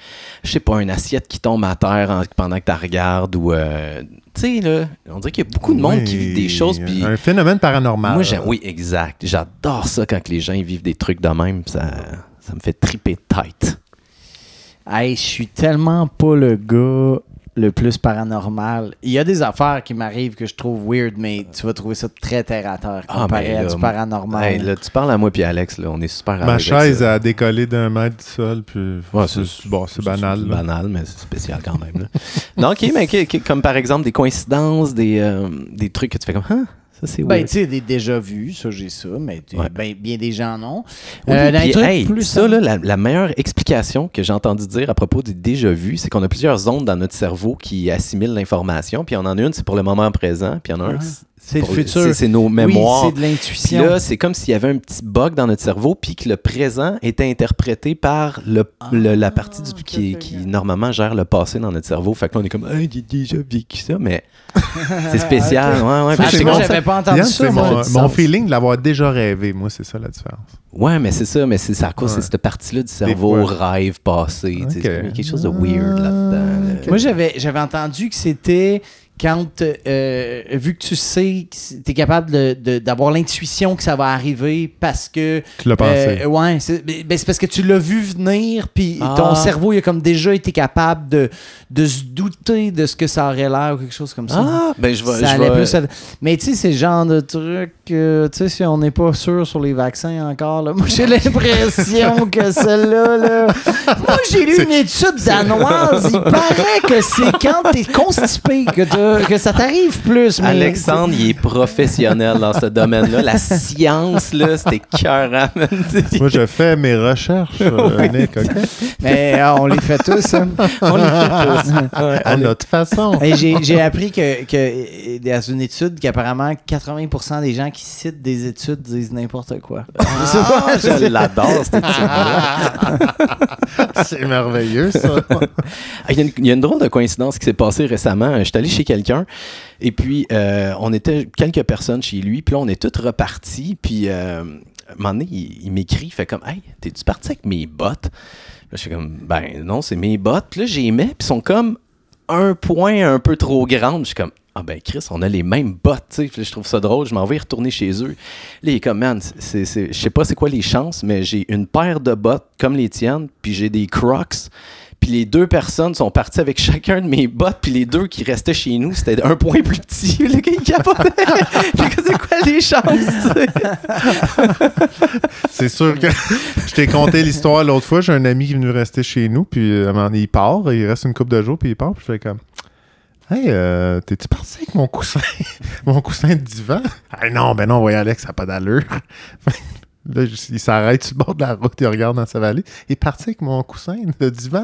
je sais pas, une assiette qui tombe à terre en- pendant que tu regardes ou, euh, tu sais, là, on dirait qu'il y a beaucoup de monde qui vit des choses, puis Un phénomène paranormal. moi, j'aime, oui, exact. J'adore ça quand les gens ils vivent des trucs de même, ça, ça me fait triper de tête. Hey, je suis tellement pas le gars le plus paranormal. Il y a des affaires qui m'arrivent que je trouve weird, mais tu vas trouver ça très terre à terre Ah, comparé ben à là, du paranormal. Hey, là, tu parles à moi puis Alex, là, on est super à Ma chaise ça. a décollé d'un mètre du sol, puis. Ouais, c'est bon, c'est banal. C'est banal, mais c'est spécial quand même. là. non, ok, mais comme par exemple des coïncidences, des, euh, des trucs que tu fais comme, ah, ça c'est Ben, tu sais, des déjà vus, ça, j'ai ça, mais Ouais. ben, bien des gens non. Oui, Euh, puis, hey, plus ça, là, la, la meilleure explication que j'ai entendu dire à propos du déjà vu, c'est qu'on a plusieurs zones dans notre cerveau qui assimilent l'information. Puis on en a une, c'est pour le moment présent. Puis y en a un, Ah, c'est le futur. c'est- nos mémoires. Oui, c'est de Puis l'intuition. là, c'est comme s'il y avait un petit bug dans notre cerveau, puis que le présent était interprété par le, le- la partie du, ok, qui, normalement gère le passé dans notre cerveau. Fait que là, on est comme, hey, j'ai déjà vécu ça, mais c'est spécial. Ouais, ouais. Ça, content- j'avais pas entendu ça, c'est moi. mon, mon feeling de l'avoir déjà rêvé. Moi, c'est ça la différence. Ouais, mais c'est ça, mais c'est à cause, Ouais. c'est cette partie-là du cerveau, rêve passé. tu sais, Ok. Il y a quelque chose de weird là-dedans. là. Moi, j'avais, j'avais entendu que c'était quand, euh, vu que tu sais que tu es capable de- de- d'avoir l'intuition que ça va arriver parce que. Tu l'as pensé. Euh, ouais, c'est ben, ben, c'est parce que tu l'as vu venir, puis Ah. ton cerveau, il a comme déjà été capable de, de se douter de ce que ça aurait l'air ou quelque chose comme ça. Ah, ben je vais. Ça je allait vais- plus à- Mais tu sais, c'est le genre de truc, euh, tu sais, si on n'est pas sûr sur les vaccins encore, là, moi j'ai l'impression que celle-là, là... Moi j'ai lu une étude danoise, il paraît que c'est quand t'es constipé que, ça t'arrive plus. Mais... Alexandre, il est professionnel dans ce domaine-là. La science, là, c'était cœur Moi, je fais mes recherches, euh, Nick? Mais euh, on les fait tous. hein. On le fait tous. Ouais, À notre façon. J'ai, appris que, que euh, dans une étude qu'apparemment 80% des gens qui citent des études disent n'importe quoi. Ah, je l'adore, cette étude-là. C'est merveilleux, ça. Ah, Il y, a une- il y a une drôle de coïncidence qui s'est passée récemment. Je suis allé chez quelqu'un et puis euh, on était quelques personnes chez lui. Puis là, on est tous repartis. Puis euh, à un moment donné, il, il m'écrit, il fait comme Hey, t'es-tu parti avec mes bottes? Je suis comme Ben non, c'est mes bottes. Là, j'y mets, puis sont comme un point un peu trop grandes. Je suis comme ah ben Chris, on a les mêmes bottes, tu sais. Je trouve ça drôle, je m'en vais retourner chez eux. Là, il est comme, man, je sais pas c'est quoi les chances, mais j'ai une paire de bottes comme les tiennes, puis j'ai des crocs. Puis les deux personnes sont parties avec chacun de mes bottes, puis les deux qui restaient chez nous, c'était un point plus petit. Le gars, il capotait. C'est quoi les chances, tu sais? C'est sûr que je t'ai conté l'histoire l'autre fois. J'ai un ami qui est venu rester chez nous, puis euh, à un moment donné, il part, il reste une couple de jours, puis il part, puis je fais comme Hey, euh, t'es-tu parti avec mon coussin, mon coussin de divan? Ah non, ben non, voyez Alex, ça n'a pas d'allure. Là, il s'arrête sur le bord de la route, il regarde dans sa vallée. Il est parti avec mon coussin de divan.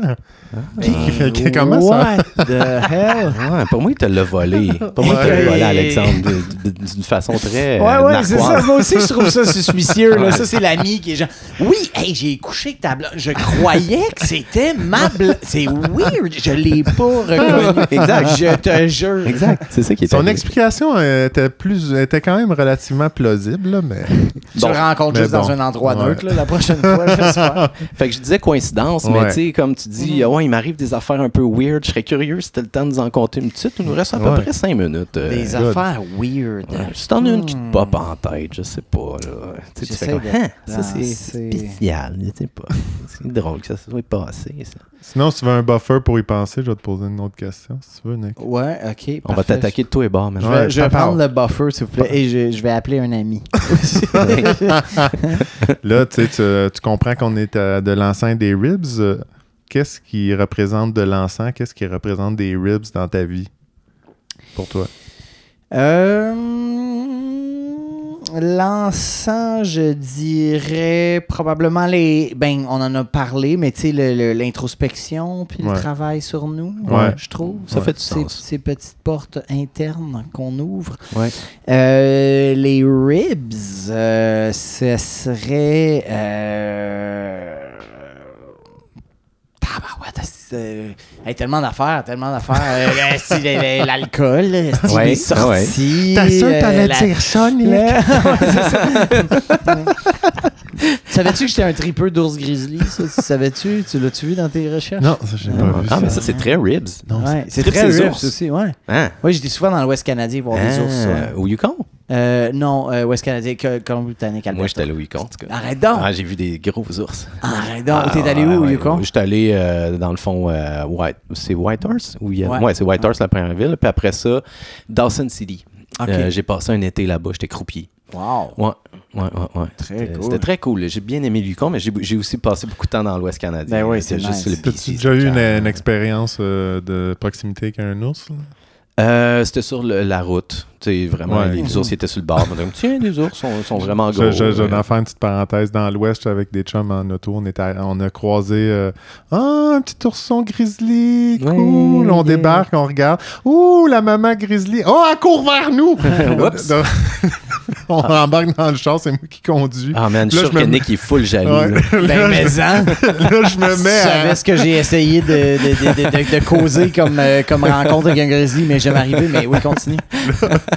Puis il fait comment ça? What the hell? Ouais, pour moi, il te l'a volé. Pour moi, il te l'a Ouais. volé, Alexandre, d'une façon très. Ouais, euh, ouais, c'est narquoise. ça. Moi aussi, je trouve ça suspicieux. Là. Ça, c'est l'ami qui est genre. Oui, hey, j'ai couché avec ta blonde. Je croyais que c'était ma blonde. C'est weird. Je l'ai pas reconnu. Exact. Je te jure. Exact, c'est ça qui est Son arrivé. explication était, plus, était quand même relativement plausible, là, mais. Tu Bon. rencontres Mais juste dans un endroit Ouais. neutre là, la prochaine fois, j'espère. Fait que je disais coïncidence, mais Ouais. tu sais, comme tu dis, ouais, il m'arrive des affaires un peu weird. Je serais curieux si t'as le temps de nous en compter une petite. Il nous reste à peu Ouais. près cinq minutes. euh, Des good. affaires weird. ouais. Si t'en as une qui te Hmm. pop en tête, je sais pas. Là. Tu sais, tu fais comme, Hein, ça c'est spécial. Je sais pas. C'est drôle que ça soit passé. Ça. Sinon, si tu veux un buffer pour y penser, je vais te poser une autre question, si tu veux, Nick. Ouais, ok. On va t'attaquer de tous les bords Je maintenant. vais, Ouais, je vais prendre le buffer, s'il vous plaît, et je, je vais appeler un ami. Là, tu comprends qu'on est à de l'encens des ribs. Qu'est-ce qui représente de l'encens? Qu'est-ce qui représente des ribs dans ta vie? Pour toi? Euh, L'encens, je dirais probablement les. Ben, on en a parlé, mais tu sais, l'introspection puis Ouais. le travail sur nous, Ouais. je trouve. Ça fait du Ces- sens. Ces petites portes internes qu'on ouvre. Ouais. Euh, les ribs, euh, ce serait. Euh... Euh, hey, tellement d'affaires, tellement d'affaires. Euh, euh, L'alcool, euh, Ouais, les sorties. T'as sûr que euh, t'allais la- dire ça, Nick? Savais-tu que j'étais un tripeux d'ours grizzly? Ça, savais-tu? Tu l'as-tu vu dans tes recherches? Non, ça, j'ai pas vu Ah, mais ça. c'est très ribs. Ouais, c'est très ribs ours. aussi, ouais. Hein? Oui, j'étais souvent dans l'Ouest canadien voir des Ah, ours. ouais. Au Yukon? Euh, non, euh, Ouest canadien, que- Colombie-Britannique, Moi, j'étais allé au Yukon, en tout cas. Arrête donc! Ah, j'ai vu des gros ours. Arrête donc! Ah, T'es allé où, au ouais. Yukon? J'étais allé, euh, dans le fond, euh, White. C'est Whitehorse? Oui, Ouais. ouais, c'est Whitehorse, la première ville. Puis après ça, Dawson City. Ok. Euh, j'ai passé un été là-bas, j'étais croupier. Wow! Ouais, ouais, ouais. ouais. Très C'était- cool. C'était très cool. J'ai bien aimé le Yukon, mais j'ai aussi passé beaucoup de temps dans l'Ouest canadien. Ben oui, C'était c'est juste nice. sur le T'as-tu déjà eu une, expérience euh, de proximité avec un ours? Euh, C'était sur le- la route. Tu sais, vraiment, Ouais. les ours étaient sur le bord. On a dit, tiens, les ours sont, sont vraiment Je, gros. je, je Euh, vais en faire une petite parenthèse. Dans l'Ouest, avec des chums en auto. On, était on a croisé euh, Ah, un petit ourson grizzly. Ouais, Cool. on yeah. débarque, on regarde. Ouh, la maman grizzly. Oh, elle court vers nous. On embarque dans le char, c'est moi qui conduis. Ah, man, je suis sûr je que me- Nick est full jaloux. Ouais. là. Ben, là, mais je, hein, là, je me mets à... savais ce que j'ai essayé de, de, de, de, de- de causer comme, euh, comme rencontre avec un grizzly, mais jamais arrivé. Mais oui, continue.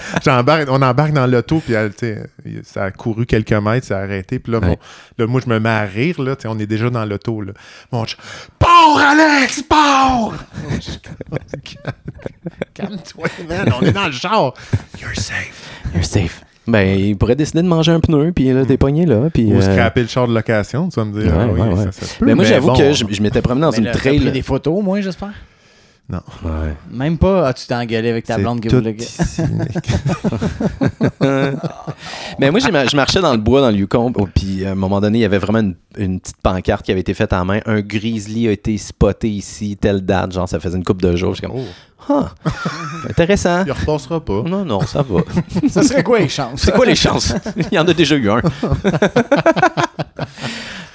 J'embarque, on embarque dans l'auto, puis elle, tu sais, ça a couru quelques mètres, ça a arrêté. Puis là, mon- Ouais. là, moi, je me mets à rire, là, tu sais, on est déjà dans l'auto. Là. Mon ch- Pars, Alex! Je comme, Calme-toi, man, on est dans le char. You're safe. You're safe. Ben, il pourrait décider de manger un pneu, puis là, t'es pogné là. Puis, Ou euh, scraper le char de location, tu vas me dire. Ouais, ah oui, ouais, ouais. ça se peut, Ben, moi, mais j'avoue bon. que je, je m'étais promené dans Mais une t'as trail. pris des photos, moi, j'espère? Non. Ouais. Même pas, as-tu t'es engueulé avec ta blonde que vous le. Mais moi, je marchais dans le bois, dans le Yukon, oh, puis à un moment donné, il y avait vraiment une, une petite pancarte qui avait été faite à main. Un grizzly a été spoté ici, telle date, genre ça faisait une coupe de jours. J'étais comme, Oh, ah, intéressant. il repassera pas. Non, non, ça va. Ça serait quoi les chances? C'est quoi les chances? Il y en a déjà eu un.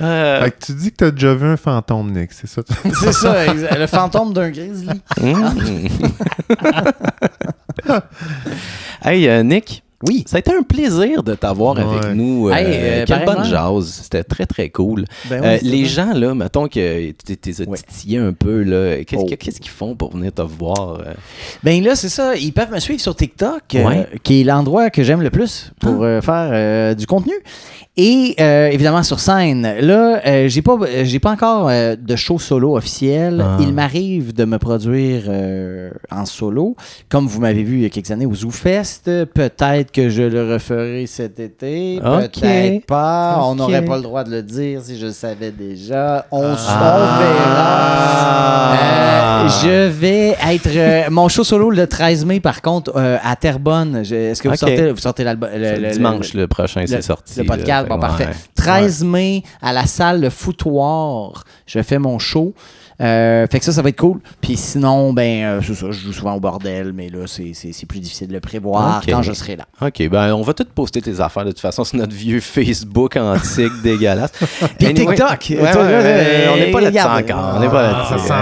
Euh, Fait que tu dis que t'as déjà vu un fantôme, Nick, c'est ça? C'est ça, le fantôme d'un grizzly. hey, euh, Nick, Oui. ça a été un plaisir de t'avoir Ouais. avec nous. Euh, Hey, euh, quelle bonne jase. C'était très, très cool. Ben Euh, les vrai. gens, là, mettons que tu t'es Ouais. titillé un peu, là, qu'est-ce Oh. qu'est-ce qu'ils font pour venir te voir? euh? Ben là, c'est ça. Ils peuvent me suivre sur TikTok, euh, qui est l'endroit que j'aime le plus pour euh, faire euh, du contenu. Et euh, évidemment sur scène. Là, euh, j'ai pas, j'ai pas encore euh, de show solo officiel. Ah. Il m'arrive de me produire euh, en solo, comme vous m'avez vu il y a quelques années au ZooFest. Peut-être que je le referai cet été. Peut-être pas. On n'aurait pas le droit de le dire si je le savais déjà. On, Ah. on verra. Euh, je vais être. euh, mon show solo le 13 mai, par contre, euh, à Terrebonne. Est-ce que vous sortez, vous sortez l'album? le- dimanche, le, prochain, c'est sorti. le podcast, là. bon, Fait- parfait. ouais. 13 mai, à la salle Le Foutoir, je fais mon show. Euh, fait que ça, ça va être cool. Puis sinon, ben, euh, c'est ça, je joue souvent au bordel, mais là, c'est- c'est c'est plus difficile de le prévoir quand je serai là. OK, ben on va tout poster tes affaires de toute façon sur notre vieux Facebook antique dégueulasse. Puis Anyway, TikTok. ouais, ouais, ouais, on n'est pas là-dessus encore. On n'est pas Ah, là-dessus.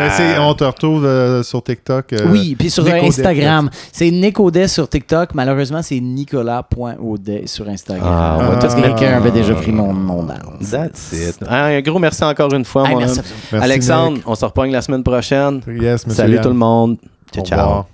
Mais c'est, on te retrouve euh, sur TikTok. euh, Oui, puis sur Instagram. C'est Nick Audet sur TikTok. Malheureusement, c'est nicolas.audet sur Instagram. Ah, Parce que quelqu'un avait déjà pris mon nom. That's it. Un gros merci encore une fois, mon merci homme. Alexandre, on se repogne la semaine prochaine. Yes, Salut Yann. tout le monde. Ciao, ciao.